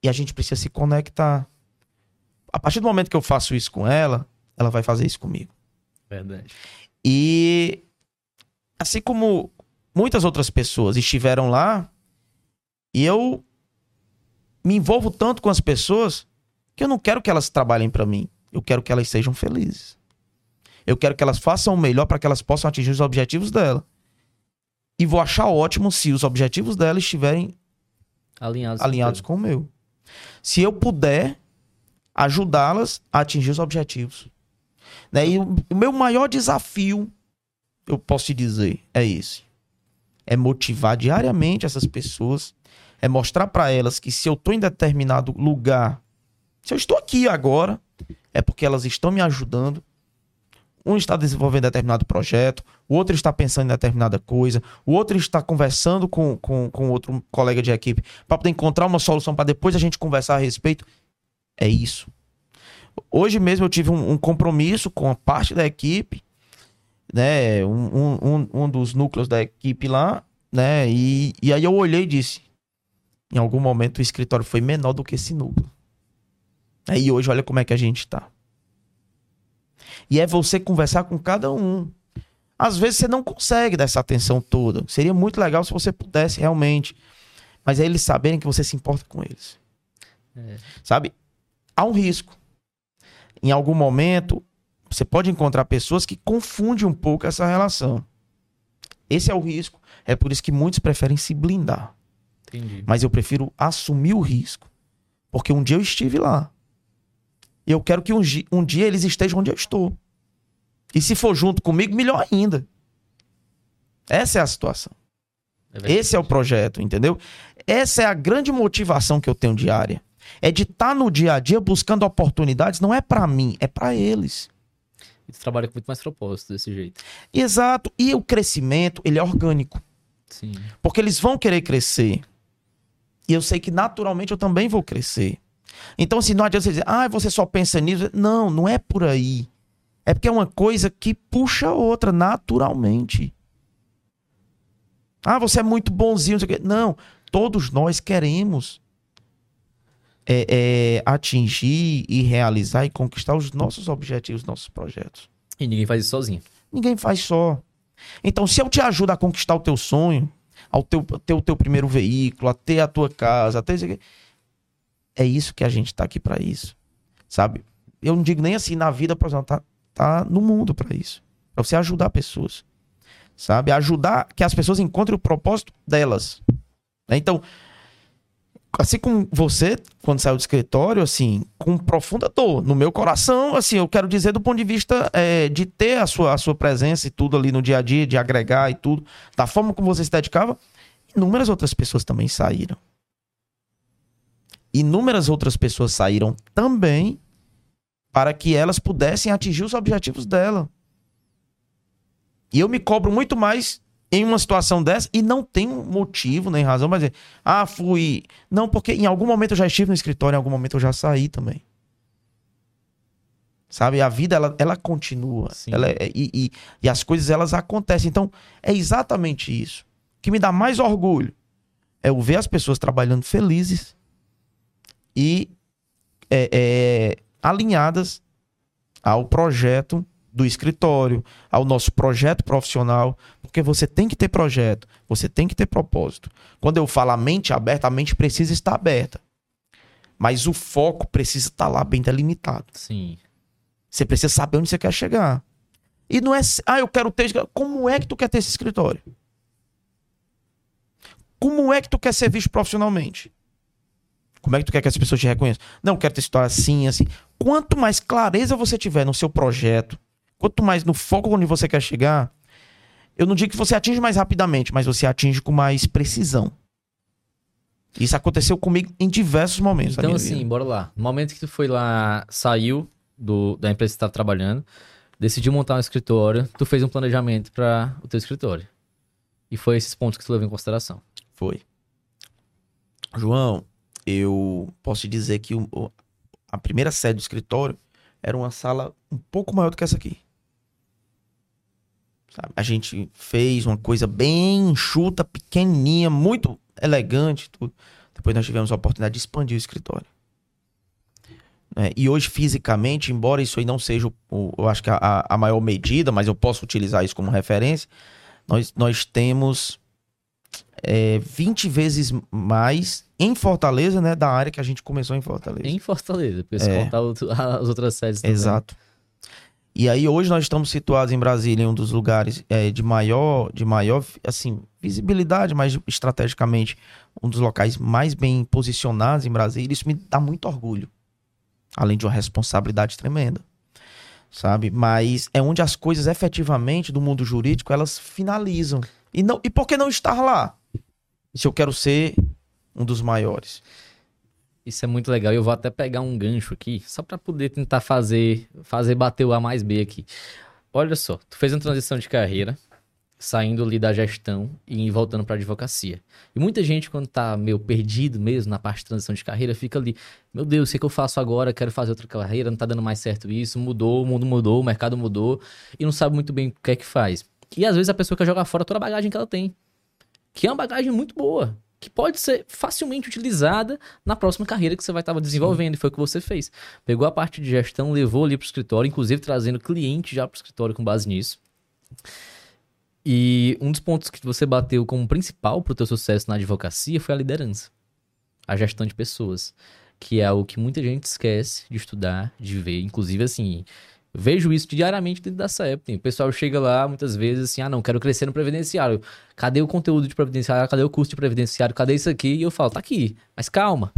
e a gente precisa se conectar. A partir do momento que eu faço isso com ela, ela vai fazer isso comigo. Verdade. E assim como muitas outras pessoas estiveram lá, e eu me envolvo tanto com as pessoas que eu não quero que elas trabalhem para mim. Eu quero que elas sejam felizes. Eu quero que elas façam o melhor para que elas possam atingir os objetivos dela. E vou achar ótimo se os objetivos dela estiverem alinhados, alinhados com, com o meu. Se eu puder ajudá-las a atingir os objetivos. Né? E o, o meu maior desafio, eu posso te dizer, é esse. É motivar diariamente essas pessoas, é mostrar para elas que se eu estou em determinado lugar, se eu estou aqui agora, é porque elas estão me ajudando um está desenvolvendo determinado projeto, o outro está pensando em determinada coisa, o outro está conversando com, com, com outro colega de equipe para poder encontrar uma solução para depois a gente conversar a respeito. É isso. Hoje mesmo eu tive um, um compromisso com a parte da equipe, né? Um, um, um, dos núcleos da equipe lá, né? E, e aí eu olhei e disse: em algum momento o escritório foi menor do que esse núcleo. Aí hoje olha como é que a gente está. E é você conversar com cada um. Às vezes você não consegue dar essa atenção toda. Seria muito legal se você pudesse realmente. Mas é eles saberem que você se importa com eles. É. Sabe? Há um risco. Em algum momento, você pode encontrar pessoas que confundem um pouco essa relação. Esse é o risco. É por isso que muitos preferem se blindar. Entendi. Mas eu prefiro assumir o risco. Porque um dia eu estive lá. E eu quero que um, um dia eles estejam onde eu estou. E se for junto comigo, melhor ainda. Essa é a situação. É Esse é o projeto, entendeu? Essa é a grande motivação que eu tenho diária. É de estar tá no dia a dia buscando oportunidades, não é para mim, é para eles. E tu trabalha com muito mais propósito desse jeito. Exato. E o crescimento, ele é orgânico. Sim. Porque eles vão querer crescer. E eu sei que naturalmente eu também vou crescer. Então, assim, não adianta você dizer, ah, você só pensa nisso. Não, não é por aí. É porque é uma coisa que puxa a outra naturalmente. Ah, você é muito bonzinho. Não, todos nós queremos é, é, atingir e realizar e conquistar os nossos objetivos, nossos projetos. E ninguém faz isso sozinho. Ninguém faz só. Então, se eu te ajudo a conquistar o teu sonho, ao teu, ter o teu primeiro veículo, a ter a tua casa, a ter é isso que a gente tá aqui para isso. Sabe? Eu não digo nem assim na vida, por exemplo, tá, tá no mundo para isso. Pra você ajudar pessoas. Sabe? Ajudar que as pessoas encontrem o propósito delas. Né? Então, assim como você, quando saiu do escritório, assim, com profunda dor no meu coração, assim, eu quero dizer do ponto de vista é, de ter a sua, a sua presença e tudo ali no dia a dia, de agregar e tudo, da forma como você se dedicava, inúmeras outras pessoas também saíram. Inúmeras outras pessoas saíram também para que elas pudessem atingir os objetivos dela. E eu me cobro muito mais em uma situação dessa e não tem motivo nem razão para dizer, ah, fui. Não, porque em algum momento eu já estive no escritório, em algum momento eu já saí também. Sabe? A vida, ela, ela continua. Ela é, e, e, e, as coisas, elas acontecem. Então, é exatamente isso. O que me dá mais orgulho é o ver as pessoas trabalhando felizes e é, é, alinhadas ao projeto do escritório, ao nosso projeto profissional, porque você tem que ter projeto, você tem que ter propósito. Quando eu falo a mente aberta, a mente precisa estar aberta. Mas o foco precisa estar lá bem delimitado. Sim. Você precisa saber onde você quer chegar. E não é, ah, eu quero ter. Como é que tu quer ter esse escritório? Como é que tu quer ser visto profissionalmente? Como é que tu quer que as pessoas te reconheçam? Não, quero ter história assim, assim. Quanto mais clareza você tiver no seu projeto, quanto mais no foco onde você quer chegar, eu não digo que você atinge mais rapidamente, mas você atinge com mais precisão. Isso aconteceu comigo em diversos momentos. Então, assim, vida. bora lá. No momento que tu foi lá, saiu do, da empresa que tu estava trabalhando, decidiu montar um escritório, tu fez um planejamento para o teu escritório. E foi esses pontos que tu levou em consideração. Foi. João, eu posso dizer que o, a primeira sede do escritório era uma sala um pouco maior do que essa aqui. Sabe? A gente fez uma coisa bem enxuta, pequenininha, muito elegante. Tudo. Depois nós tivemos a oportunidade de expandir o escritório. É, e hoje, fisicamente, embora isso aí não seja, o, eu acho que a, a maior medida, mas eu posso utilizar isso como referência, nós, nós temos é, 20 vezes mais em Fortaleza, né, da área que a gente começou em Fortaleza. Em Fortaleza, porque se é. contar [LAUGHS] as outras sedes também. Exato. E aí hoje nós estamos situados em Brasília, em um dos lugares é, de maior, de maior, assim, visibilidade, mas estrategicamente um dos locais mais bem posicionados em Brasília. Isso me dá muito orgulho, além de uma responsabilidade tremenda, sabe? Mas é onde as coisas efetivamente do mundo jurídico elas finalizam. E não, e por que não estar lá? Se eu quero ser um dos maiores. Isso é muito legal. Eu vou até pegar um gancho aqui, só para poder tentar fazer, fazer bater o A mais B aqui. Olha só, tu fez uma transição de carreira, saindo ali da gestão e voltando para advocacia. E muita gente, quando tá meio perdido mesmo na parte de transição de carreira, fica ali: meu Deus, o que, é que eu faço agora? Quero fazer outra carreira, não tá dando mais certo isso, mudou, o mundo mudou, o mercado mudou, e não sabe muito bem o que é que faz. E às vezes a pessoa quer jogar fora toda a bagagem que ela tem, que é uma bagagem muito boa que pode ser facilmente utilizada na próxima carreira que você vai estar desenvolvendo, e foi o que você fez. Pegou a parte de gestão, levou ali para o escritório, inclusive trazendo cliente já para o escritório com base nisso. E um dos pontos que você bateu como principal para o teu sucesso na advocacia foi a liderança, a gestão de pessoas, que é o que muita gente esquece de estudar, de ver, inclusive assim, Vejo isso diariamente dentro da CEP. O pessoal chega lá muitas vezes assim: ah, não, quero crescer no previdenciário. Cadê o conteúdo de previdenciário? Cadê o curso de previdenciário? Cadê isso aqui? E eu falo: tá aqui, mas calma.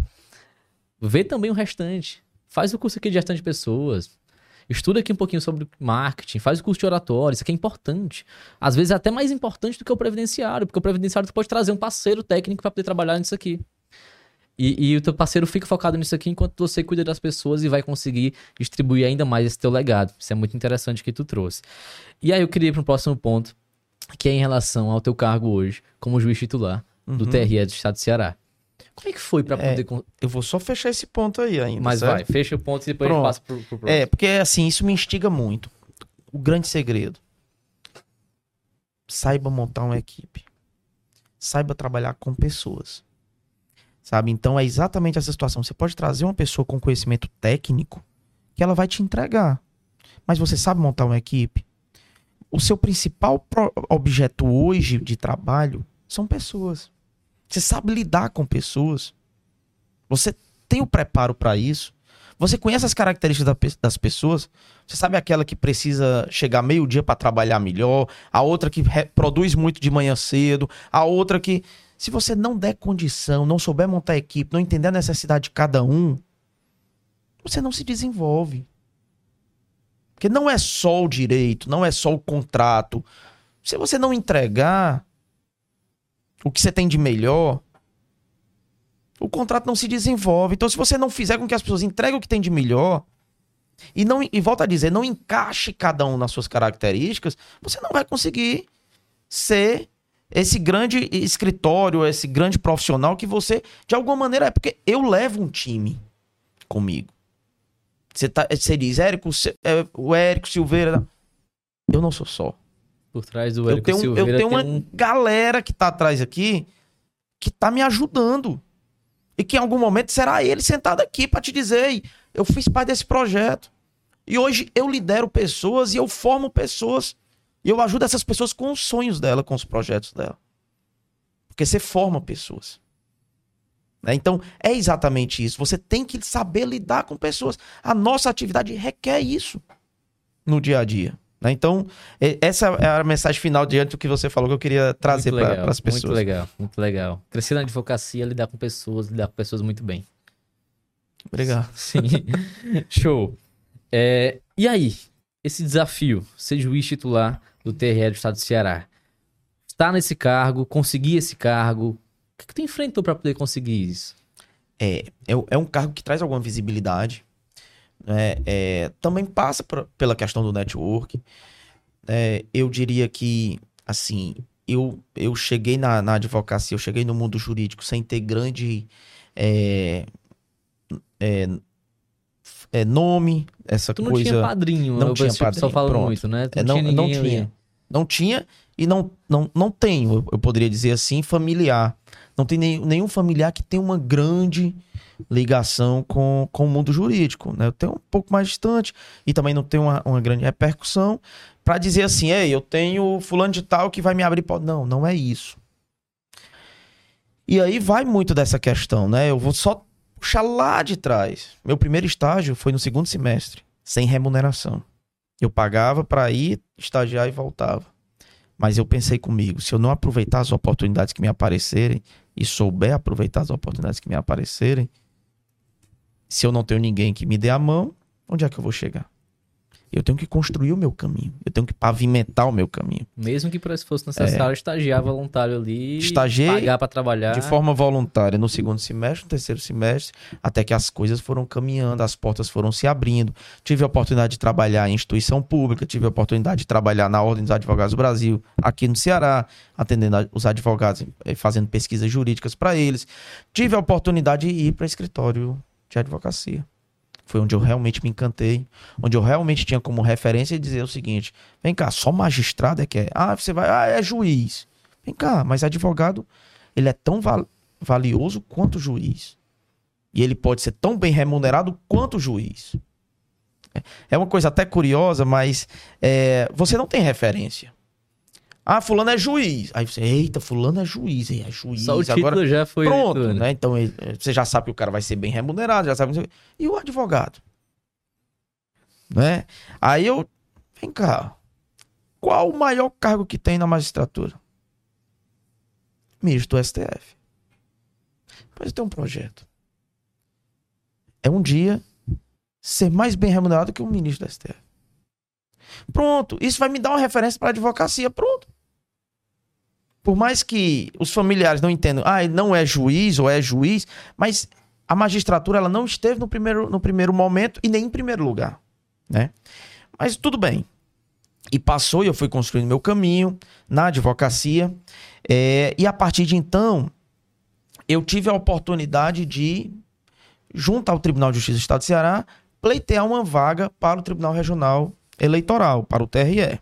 Vê também o restante. Faz o curso aqui de gestão de pessoas. Estuda aqui um pouquinho sobre marketing, faz o curso de oratório, isso aqui é importante. Às vezes é até mais importante do que o previdenciário, porque o previdenciário tu pode trazer um parceiro técnico para poder trabalhar nisso aqui. E, e, o teu parceiro fica focado nisso aqui enquanto você cuida das pessoas e vai conseguir distribuir ainda mais esse teu legado. Isso é muito interessante que tu trouxe. E aí eu queria ir para o próximo ponto, que é em relação ao teu cargo hoje como juiz titular uhum. do TRE do Estado do Ceará. Como é que foi para é, poder. eu vou só fechar esse ponto aí ainda. Mas certo? vai, fecha o ponto e depois Pronto. a gente passa pro, pro próximo. É, porque assim, isso me instiga muito. O grande segredo. Saiba montar uma equipe. Saiba trabalhar com pessoas sabe? Então é exatamente essa situação. Você pode trazer uma pessoa com conhecimento técnico que ela vai te entregar, mas você sabe montar uma equipe. O seu principal objeto hoje de trabalho são pessoas. Você sabe lidar com pessoas. Você tem o preparo para isso. Você conhece as características das pessoas. Você sabe aquela que precisa chegar meio-dia para trabalhar melhor, a outra que produz muito de manhã cedo, a outra que Se você não der condição, não souber montar equipe, não entender a necessidade de cada um, você não se desenvolve. Porque não é só o direito, não é só o contrato. Se você não entregar o que você tem de melhor, o contrato não se desenvolve. Então, se você não fizer com que as pessoas entreguem o que tem de melhor, e não e volta a dizer, não encaixe cada um nas suas características, você não vai conseguir ser esse grande escritório, esse grande profissional que você, de alguma maneira, é porque eu levo um time comigo. Você, tá, você diz, Érico, é, o Érico Silveira. Eu não sou só. Por trás do Érico eu tenho, Silveira. Eu tenho uma um... galera que tá atrás aqui que tá me ajudando. E que em algum momento será ele sentado aqui para te dizer: eu fiz parte desse projeto. E hoje eu lidero pessoas e eu formo pessoas. E eu ajudo essas pessoas com os sonhos dela, com os projetos dela. Porque você forma pessoas. Né? Então, é exatamente isso. Você tem que saber lidar com pessoas. A nossa atividade requer isso no dia a dia. Né? Então, essa é a mensagem final diante do que você falou que eu queria trazer para as pessoas. Muito legal, muito legal. Crescer na advocacia, lidar com pessoas, lidar com pessoas muito bem. Obrigado. [LAUGHS] Sim. Show. É, e aí, esse desafio, ser juiz titular do TRE do Estado do Ceará, estar nesse cargo, conseguir esse cargo, o que, que tu enfrentou para poder conseguir isso? É, é, é, um cargo que traz alguma visibilidade. Né? É, também passa pela questão do network. É, eu diria que, assim, eu, eu cheguei na, na advocacia, eu cheguei no mundo jurídico sem ter grande é, é, é, nome, essa tu coisa. não tinha padrinho, não tinha padrinho. Só fala muito, né? Tu é, não, não tinha. Não tinha. Não tinha e não, não, não tenho, eu poderia dizer assim, familiar. Não tem nenhum, nenhum familiar que tenha uma grande ligação com, com o mundo jurídico. Né? Eu tenho um pouco mais distante e também não tenho uma, uma grande repercussão para dizer assim, ei, eu tenho fulano de tal que vai me abrir. Não, não é isso. E aí vai muito dessa questão, né? Eu vou só puxar lá de trás. Meu primeiro estágio foi no segundo semestre, sem remuneração. Eu pagava para ir estagiar e voltava. Mas eu pensei comigo, se eu não aproveitar as oportunidades que me aparecerem e souber aproveitar as oportunidades que me aparecerem, se eu não tenho ninguém que me dê a mão, onde é que eu vou chegar? Eu tenho que construir o meu caminho. Eu tenho que pavimentar o meu caminho. Mesmo que fosse necessário, é. estagiar voluntário ali, Estagiei pagar para trabalhar. De forma voluntária no segundo semestre, no terceiro semestre, até que as coisas foram caminhando, as portas foram se abrindo. Tive a oportunidade de trabalhar em instituição pública, tive a oportunidade de trabalhar na Ordem dos Advogados do Brasil, aqui no Ceará, atendendo os advogados, eh, fazendo pesquisas jurídicas para eles. Tive a oportunidade de ir para escritório de advocacia. Foi onde eu realmente me encantei, onde eu realmente tinha como referência dizer o seguinte: vem cá, só magistrado é que é. Ah, você vai, ah, é juiz. Vem cá, mas advogado, ele é tão val valioso quanto juiz. E ele pode ser tão bem remunerado quanto juiz. É uma coisa até curiosa, mas é, você não tem referência. Ah, fulano é juiz. Aí você, eita, fulano é juiz, é juiz. Só o título Agora, já foi. Pronto, né? né? Então você já sabe que o cara vai ser bem remunerado, já sabe. E o advogado? Né? Aí eu, vem cá. Qual o maior cargo que tem na magistratura? Ministro do STF. Mas eu tenho um projeto. É um dia ser mais bem remunerado que o ministro do STF. Pronto, isso vai me dar uma referência para advocacia. Pronto por mais que os familiares não entendam, ah, não é juiz ou é juiz, mas a magistratura ela não esteve no primeiro, no primeiro momento e nem em primeiro lugar, né? Mas tudo bem. E passou e eu fui construindo meu caminho na advocacia. É, e a partir de então, eu tive a oportunidade de, junto ao Tribunal de Justiça do Estado do Ceará, pleitear uma vaga para o Tribunal Regional Eleitoral, para o TRE.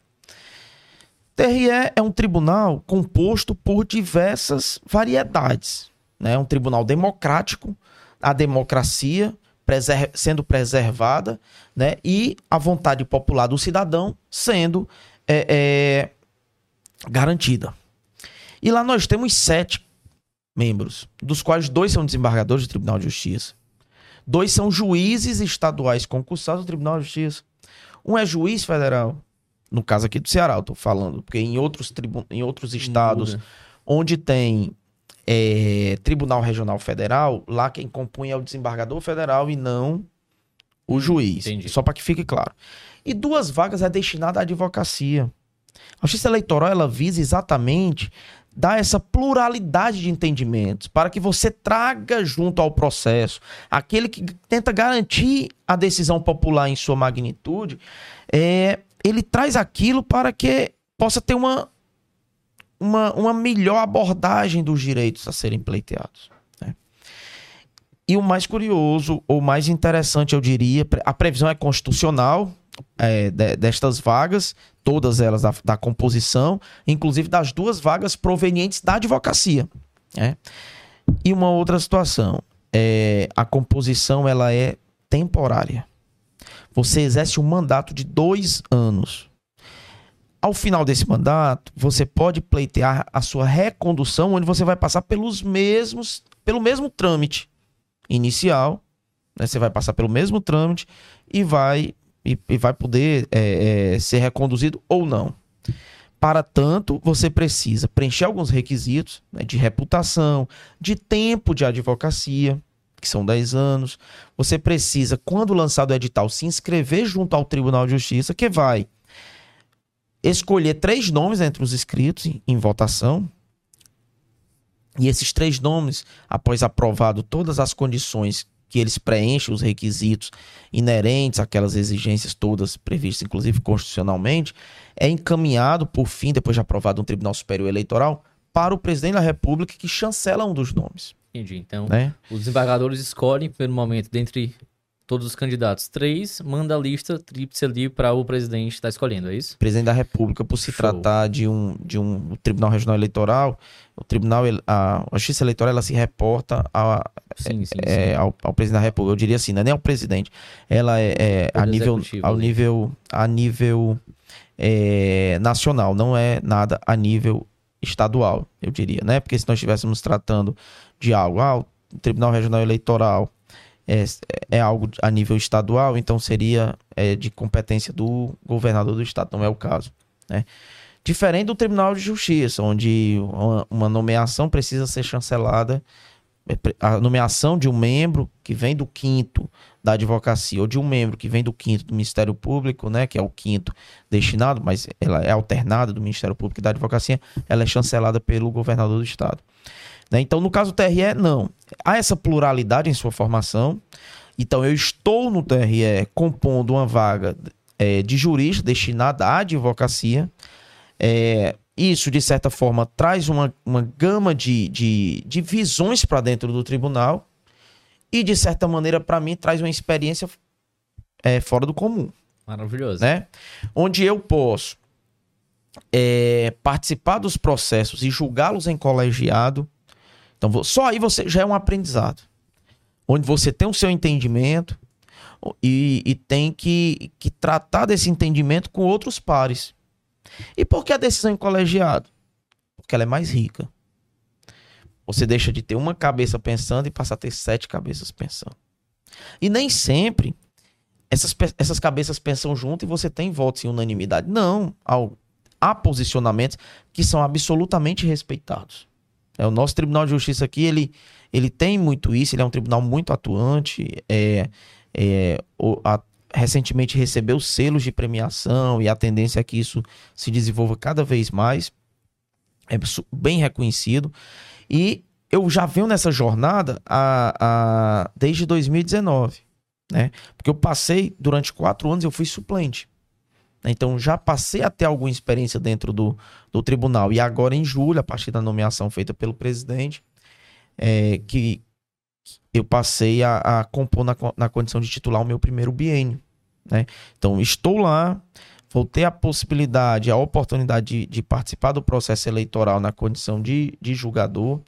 TRE é um tribunal composto por diversas variedades. Né? É um tribunal democrático, a democracia preser sendo preservada né? e a vontade popular do cidadão sendo é, é, garantida. E lá nós temos sete membros, dos quais dois são desembargadores do Tribunal de Justiça. Dois são juízes estaduais concursados do Tribunal de Justiça. Um é juiz federal no caso aqui do Ceará, eu tô falando, porque em outros, tribu em outros estados Muda. onde tem é, Tribunal Regional Federal, lá quem compunha é o desembargador federal e não o juiz. Entendi. Só para que fique claro. E duas vagas é destinada à advocacia. A justiça eleitoral ela visa exatamente dar essa pluralidade de entendimentos para que você traga junto ao processo aquele que tenta garantir a decisão popular em sua magnitude, é, ele traz aquilo para que possa ter uma, uma, uma melhor abordagem dos direitos a serem pleiteados. né? E o mais curioso, ou mais interessante, eu diria, a previsão é constitucional é, de- destas vagas, todas elas da, da composição, inclusive das duas vagas provenientes da advocacia. né? E uma outra situação, é, a composição ela é temporária. Você exerce um mandato de dois anos. Ao final desse mandato, você pode pleitear a sua recondução, onde você vai passar pelos mesmos, pelo mesmo trâmite inicial, né? Você vai passar pelo mesmo trâmite e vai e, e vai poder é, é, ser reconduzido ou não. Para tanto, você precisa preencher alguns requisitos né, de reputação, de tempo de advocacia, que são 10 anos. Você precisa, quando lançado o edital, se inscrever junto ao Tribunal de Justiça, que vai escolher três nomes entre os inscritos em, em votação. E esses três nomes, após aprovado todas as condições que eles preenchem, os requisitos inerentes àquelas exigências todas previstas, inclusive constitucionalmente, é encaminhado, por fim, depois de aprovado no Tribunal Superior Eleitoral, para o presidente da República, que chancela um dos nomes. Entendi. Então, Né? os desembargadores escolhem, pelo momento, dentre todos os candidatos, três, manda a lista tríplice ali para o presidente estar escolhendo, é isso? presidente da República, por se Show. tratar de um, de um Tribunal Regional Eleitoral, o Tribunal, a, a Justiça Eleitoral, ela se reporta a, Sim, sim, é, sim. ao, ao presidente da República. Eu diria assim, não é nem ao presidente. Ela é, é a nível, ao ali. nível, a nível é, nacional, não é nada a nível estadual, eu diria, né? Porque se nós estivéssemos tratando de algo, ah, o Tribunal Regional Eleitoral é, é algo a nível estadual, então seria é, de competência do governador do estado, não é o caso, né? Diferente do Tribunal de Justiça, onde uma, nomeação precisa ser chancelada é, a nomeação de um membro que vem do quinto da advocacia ou de um membro que vem do quinto do Ministério Público, né, que é o quinto destinado, mas ela é alternada do Ministério Público e da advocacia, ela é chancelada pelo governador do estado. Né? Então, no caso do TRE, não. Há essa pluralidade em sua formação. Então, eu estou no TRE compondo uma vaga eh, de jurista destinada à advocacia. É, isso, de certa forma, traz uma, uma gama de, de, de visões para dentro do tribunal e, de certa maneira, para mim, traz uma experiência é, fora do comum, Maravilhoso. né? Onde eu posso é, participar dos processos e julgá-los em colegiado. Então, só aí você já é um aprendizado. Onde você tem o seu entendimento e, e tem que, que tratar desse entendimento com outros pares. E por que a decisão em colegiado? Porque ela é mais rica. Você deixa de ter uma cabeça pensando e passa a ter sete cabeças pensando. E nem sempre essas, essas cabeças pensam junto e você tem votos em unanimidade. Não. Ao- Há posicionamentos que são absolutamente respeitados. É, o nosso Tribunal de Justiça aqui, ele, ele tem muito isso, ele é um tribunal muito atuante. É, é, o- a- recentemente recebeu selos de premiação e a tendência é que isso se desenvolva cada vez mais. É bem reconhecido. E eu já venho nessa jornada a, a- desde 2019, né? Porque eu passei, durante quatro anos, eu fui suplente. Então já passei a ter alguma experiência dentro do, do tribunal. E agora, em julho, a partir da nomeação feita pelo presidente, é, que eu passei a, a compor na, na condição de titular o meu primeiro biênio. Né? Então, estou lá, vou ter a possibilidade, a oportunidade de, de participar do processo eleitoral na condição de, de julgador.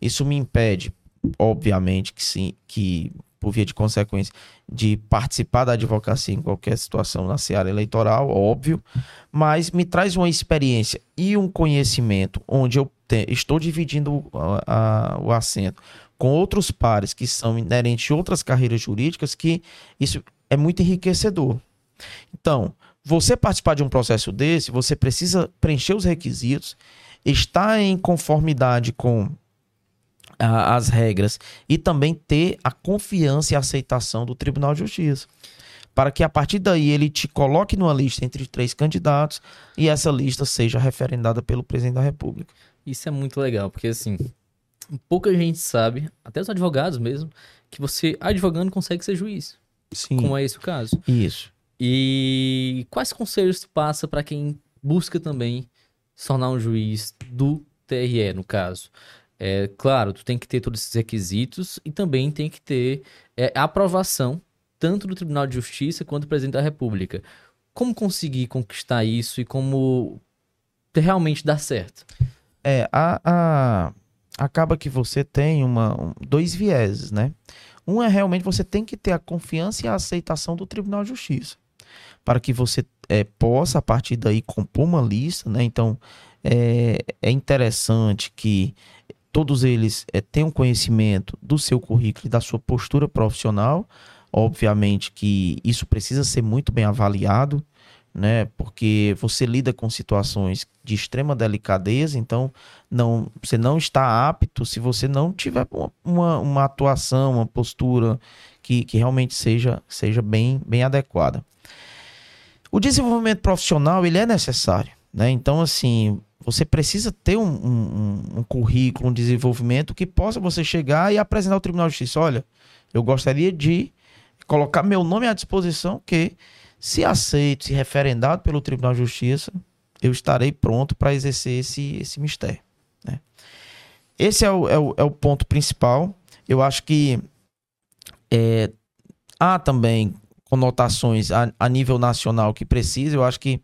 Isso me impede, obviamente, que sim, que por via de consequência, de participar da advocacia em qualquer situação na seara eleitoral, óbvio, mas me traz uma experiência e um conhecimento onde eu te- estou dividindo a- a- o assento com outros pares que são inerentes a outras carreiras jurídicas, que isso é muito enriquecedor. Então, você participar de um processo desse, você precisa preencher os requisitos, estar em conformidade com a, as regras e também ter a confiança e aceitação do Tribunal de Justiça. Para que a partir daí ele te coloque numa lista entre três candidatos e essa lista seja referendada pelo presidente da República. Isso é muito legal, porque assim, pouca gente sabe, até os advogados mesmo, que você, advogando, consegue ser juiz. Sim. Como é esse o caso. Isso. E quais conselhos tu passa para quem busca também se tornar um juiz do TRE, no caso? É, claro, tu tem que ter todos esses requisitos e também tem que ter é, aprovação tanto do Tribunal de Justiça quanto do Presidente da República. Como conseguir conquistar isso e como realmente dar certo? É, a, a, acaba que você tem uma, um, dois vieses, né? Um é realmente você tem que ter a confiança e a aceitação do Tribunal de Justiça para que você é, possa, a partir daí, compor uma lista, né? Então, é, é interessante que todos eles é, tenham conhecimento do seu currículo e da sua postura profissional. Obviamente que isso precisa ser muito bem avaliado, né? Porque você lida com situações de extrema delicadeza, então não, você não está apto se você não tiver uma, uma, uma atuação, uma postura que, que realmente seja, seja bem, bem adequada. O desenvolvimento profissional ele é necessário, né? Então assim você precisa ter um, um, um currículo, um desenvolvimento que possa você chegar e apresentar ao Tribunal de Justiça. Olha, eu gostaria de colocar meu nome à disposição que se aceito, se referendado pelo Tribunal de Justiça, eu estarei pronto para exercer esse, esse mistério. Né? Esse é o, é, o, é o ponto principal. Eu acho que é, há também conotações a, a nível nacional que precisa. Eu acho que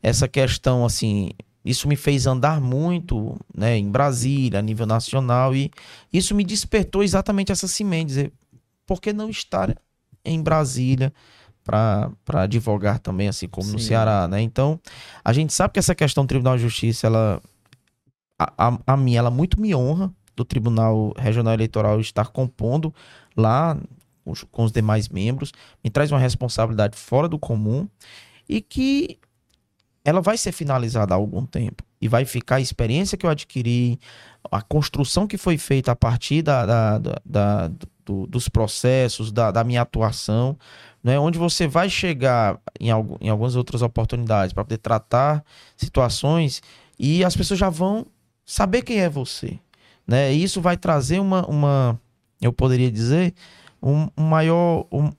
essa questão, assim, isso me fez andar muito né, em Brasília, a nível nacional, e isso me despertou exatamente essa semente. Dizer, por que não estar em Brasília? para advogar também, assim como Sim. no Ceará, né? Então, a gente sabe que essa questão do Tribunal de Justiça, ela, a, a, a mim, ela muito me honra do Tribunal Regional Eleitoral estar compondo lá com os, com os demais membros, me traz uma responsabilidade fora do comum e que ela vai ser finalizada há algum tempo e vai ficar a experiência que eu adquiri, a construção que foi feita a partir da, da, da, da do, dos processos, da, da minha atuação, né, onde você vai chegar em, algum, em algumas outras oportunidades para poder tratar situações e as pessoas já vão saber quem é você. Né? E isso vai trazer uma, uma eu poderia dizer, um, um maior um,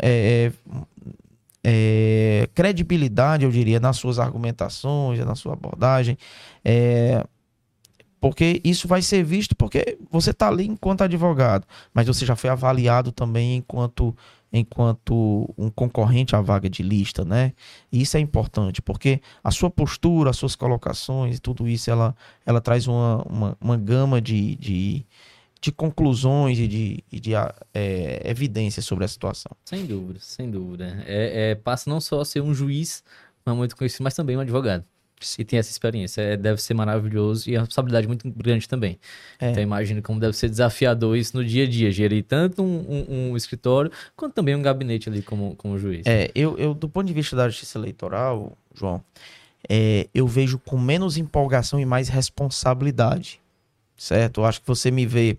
é, é, credibilidade, eu diria, nas suas argumentações, na sua abordagem. É, porque isso vai ser visto porque você está ali enquanto advogado, mas você já foi avaliado também enquanto enquanto um concorrente à vaga de lista, né? E isso é importante, porque a sua postura, as suas colocações, tudo isso, ela, ela traz uma, uma, uma gama de, de, de, conclusões e de, de é, evidências sobre a situação. Sem dúvida, sem dúvida. É, é, passa não só a ser um juiz, muito conhecido, mas também um advogado e tem essa experiência. É, deve ser maravilhoso e a responsabilidade muito grande também. É. Então imagino como deve ser desafiador isso no dia a dia, gerir tanto um, um, um escritório quanto também um gabinete ali como, como juiz. É, eu, eu, do ponto de vista da justiça eleitoral, João, é, eu vejo com menos empolgação e mais responsabilidade. Certo? Eu acho que você me vê.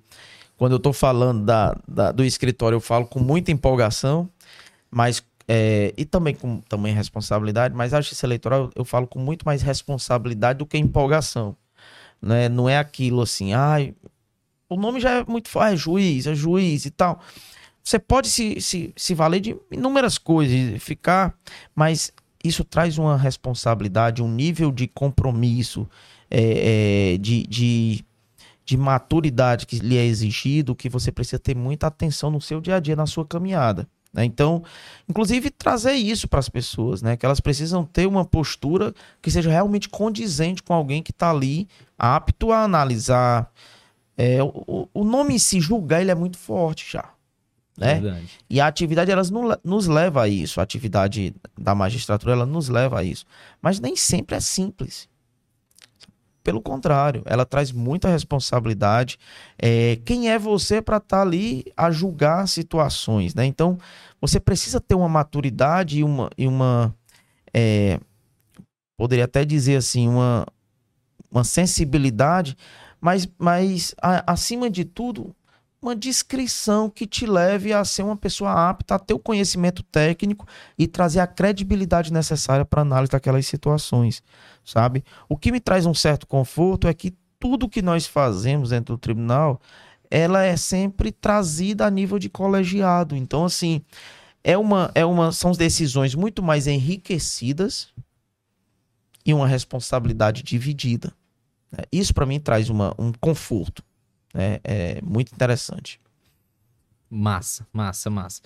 Quando eu estou falando da, da, do escritório, eu falo com muita empolgação, mas é, e também com também responsabilidade, mas a justiça eleitoral eu falo com muito mais responsabilidade do que empolgação. Né? Não é aquilo assim, ai, o nome já é muito forte, é juiz, é juiz e tal. Você pode se, se, se valer de inúmeras coisas, ficar, mas isso traz uma responsabilidade, um nível de compromisso, é, é, de, de, de maturidade que lhe é exigido, que você precisa ter muita atenção no seu dia a dia, na sua caminhada. Né? Então, inclusive trazer isso para as pessoas, né? que elas precisam ter uma postura que seja realmente condizente com alguém que está ali apto a analisar. É, o, o nome si, julgar, ele é muito forte já. Né? Verdade. E a atividade elas nos leva a isso, a atividade da magistratura ela nos leva a isso. Mas nem sempre é simples. Pelo contrário, ela traz muita responsabilidade. É, quem é você para estar tá ali a julgar situações, né? Então, você precisa ter uma maturidade e uma, e uma é, poderia até dizer assim, uma, uma sensibilidade, mas, mas a, acima de tudo, uma descrição que te leve a ser uma pessoa apta a ter o conhecimento técnico e trazer a credibilidade necessária para análise daquelas situações, sabe? O que me traz um certo conforto é que tudo que nós fazemos dentro do tribunal, ela é sempre trazida a nível de colegiado. Então, assim, é uma, é uma, são decisões muito mais enriquecidas e uma responsabilidade dividida. Né? Isso para mim traz uma, um conforto. Né? É muito interessante. Massa, massa, massa.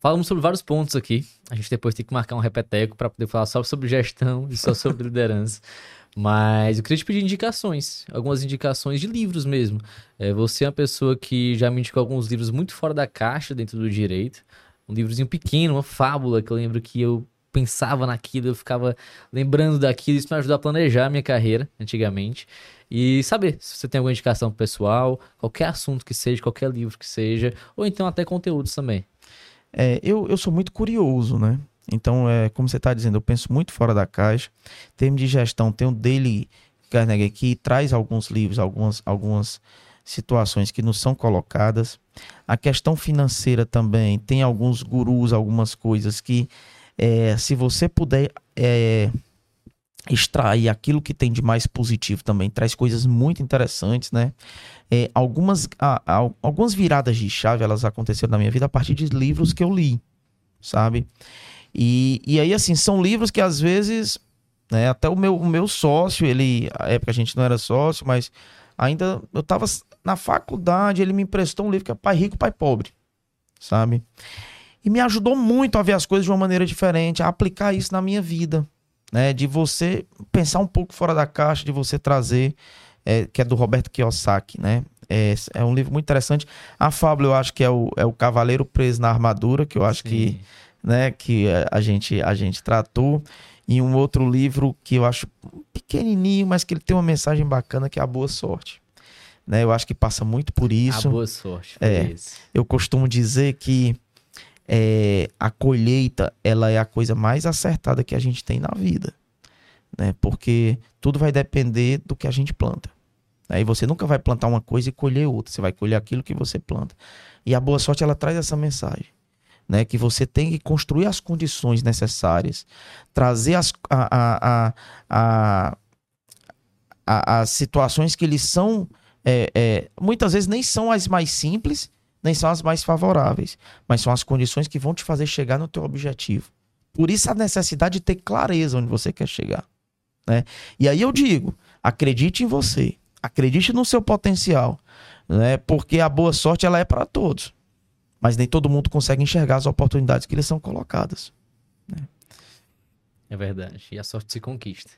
Falamos sobre vários pontos aqui. A gente depois tem que marcar um repeteco para poder falar só sobre gestão e só sobre [LAUGHS] liderança. Mas eu queria te pedir indicações, algumas indicações de livros mesmo. É, você é uma pessoa que já me indicou alguns livros muito fora da caixa dentro do direito. Um livrozinho pequeno, uma fábula que eu lembro que eu pensava naquilo, eu ficava lembrando daquilo, isso me ajudou a planejar a minha carreira antigamente. E saber se você tem alguma indicação pessoal, qualquer assunto que seja, qualquer livro que seja, ou então até conteúdos também. É, eu, eu sou muito curioso, né? Então, é, como você está dizendo, eu penso muito fora da caixa. Em termos de gestão, tem o Daily Carnegie que traz alguns livros, algumas, algumas situações que nos são colocadas. A questão financeira também, tem alguns gurus, algumas coisas que é, se você puder é, extrair aquilo que tem de mais positivo também, traz coisas muito interessantes, né? É, algumas, a, a, algumas viradas de chave, elas aconteceram na minha vida a partir de livros que eu li, sabe? E, e aí, assim, são livros que às vezes, né, até o meu, o meu sócio, ele, a época a gente não era sócio, mas ainda eu tava na faculdade, ele me emprestou um livro que é Pai Rico, Pai Pobre, sabe? E me ajudou muito a ver as coisas de uma maneira diferente, a aplicar isso na minha vida. Né? De você pensar um pouco fora da caixa, de você trazer, é, que é do Roberto Kiyosaki, né? É, é, um livro muito interessante. A fábula, eu acho que é o, é o Cavaleiro Preso na Armadura, que eu acho que, né, que a gente, a gente tratou. E um outro livro que eu acho pequenininho, mas que ele tem uma mensagem bacana, que é A Boa Sorte. Né? Eu acho que passa muito por isso. A boa sorte. É, eu costumo dizer que é, a colheita ela é a coisa mais acertada que a gente tem na vida, né? Porque tudo vai depender do que a gente planta. Aí você nunca vai plantar uma coisa e colher outra, você vai colher aquilo que você planta. E a boa sorte ela traz essa mensagem. Né, que você tem que construir as condições necessárias, trazer as, a, a, a, as situações que eles são, é, é, muitas vezes nem são as mais simples, nem são as mais favoráveis, mas são as condições que vão te fazer chegar no teu objetivo. Por isso a necessidade de ter clareza onde você quer chegar. Né? E aí eu digo, acredite em você, acredite no seu potencial, né? porque a boa sorte ela é para todos, mas nem todo mundo consegue enxergar as oportunidades que lhes são colocadas. Né? É verdade, e a sorte se conquista.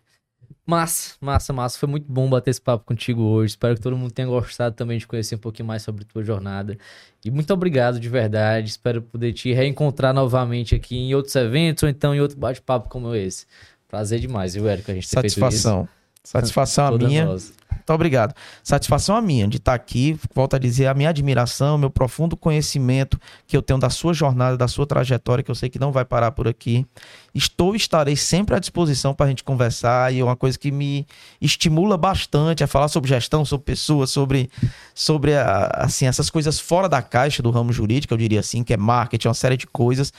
Massa, massa, massa. Foi muito bom bater esse papo contigo hoje. Espero que todo mundo tenha gostado também de conhecer um pouquinho mais sobre tua jornada. E muito obrigado de verdade. Espero poder te reencontrar novamente aqui em outros eventos ou então em outro bate-papo como esse. Prazer demais, viu, Érico? A gente ter Satisfação. feito isso. Satisfação a minha. Muito obrigado. Satisfação a minha de estar aqui. Volto a dizer a minha admiração, meu profundo conhecimento que eu tenho da sua jornada, da sua trajetória, que eu sei que não vai parar por aqui. Estou e estarei sempre à disposição para a gente conversar. E é uma coisa que me estimula bastante a falar sobre gestão, sobre pessoas, sobre, sobre a, assim, essas coisas fora da caixa do ramo jurídico, eu diria assim, que é marketing, uma série de coisas.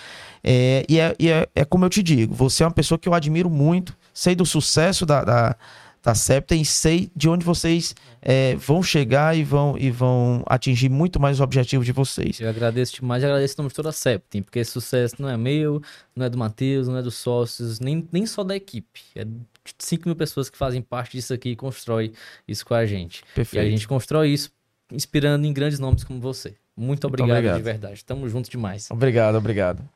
É, e é, e é, é como eu te digo, você é uma pessoa que eu admiro muito, sei do sucesso da, da da Septem e sei de onde vocês é, vão chegar e vão, e vão atingir muito mais os objetivos de vocês. Eu agradeço demais e agradeço o nome de toda a Septem, porque esse sucesso não é meu, não é do Matheus, não é dos sócios, nem, nem só da equipe. É de 5 mil pessoas que fazem parte disso aqui e constrói isso com a gente. Perfeito. E a gente constrói isso inspirando em grandes nomes como você. Muito obrigado, Muito obrigado. de verdade. Tamo junto demais. Obrigado, obrigado.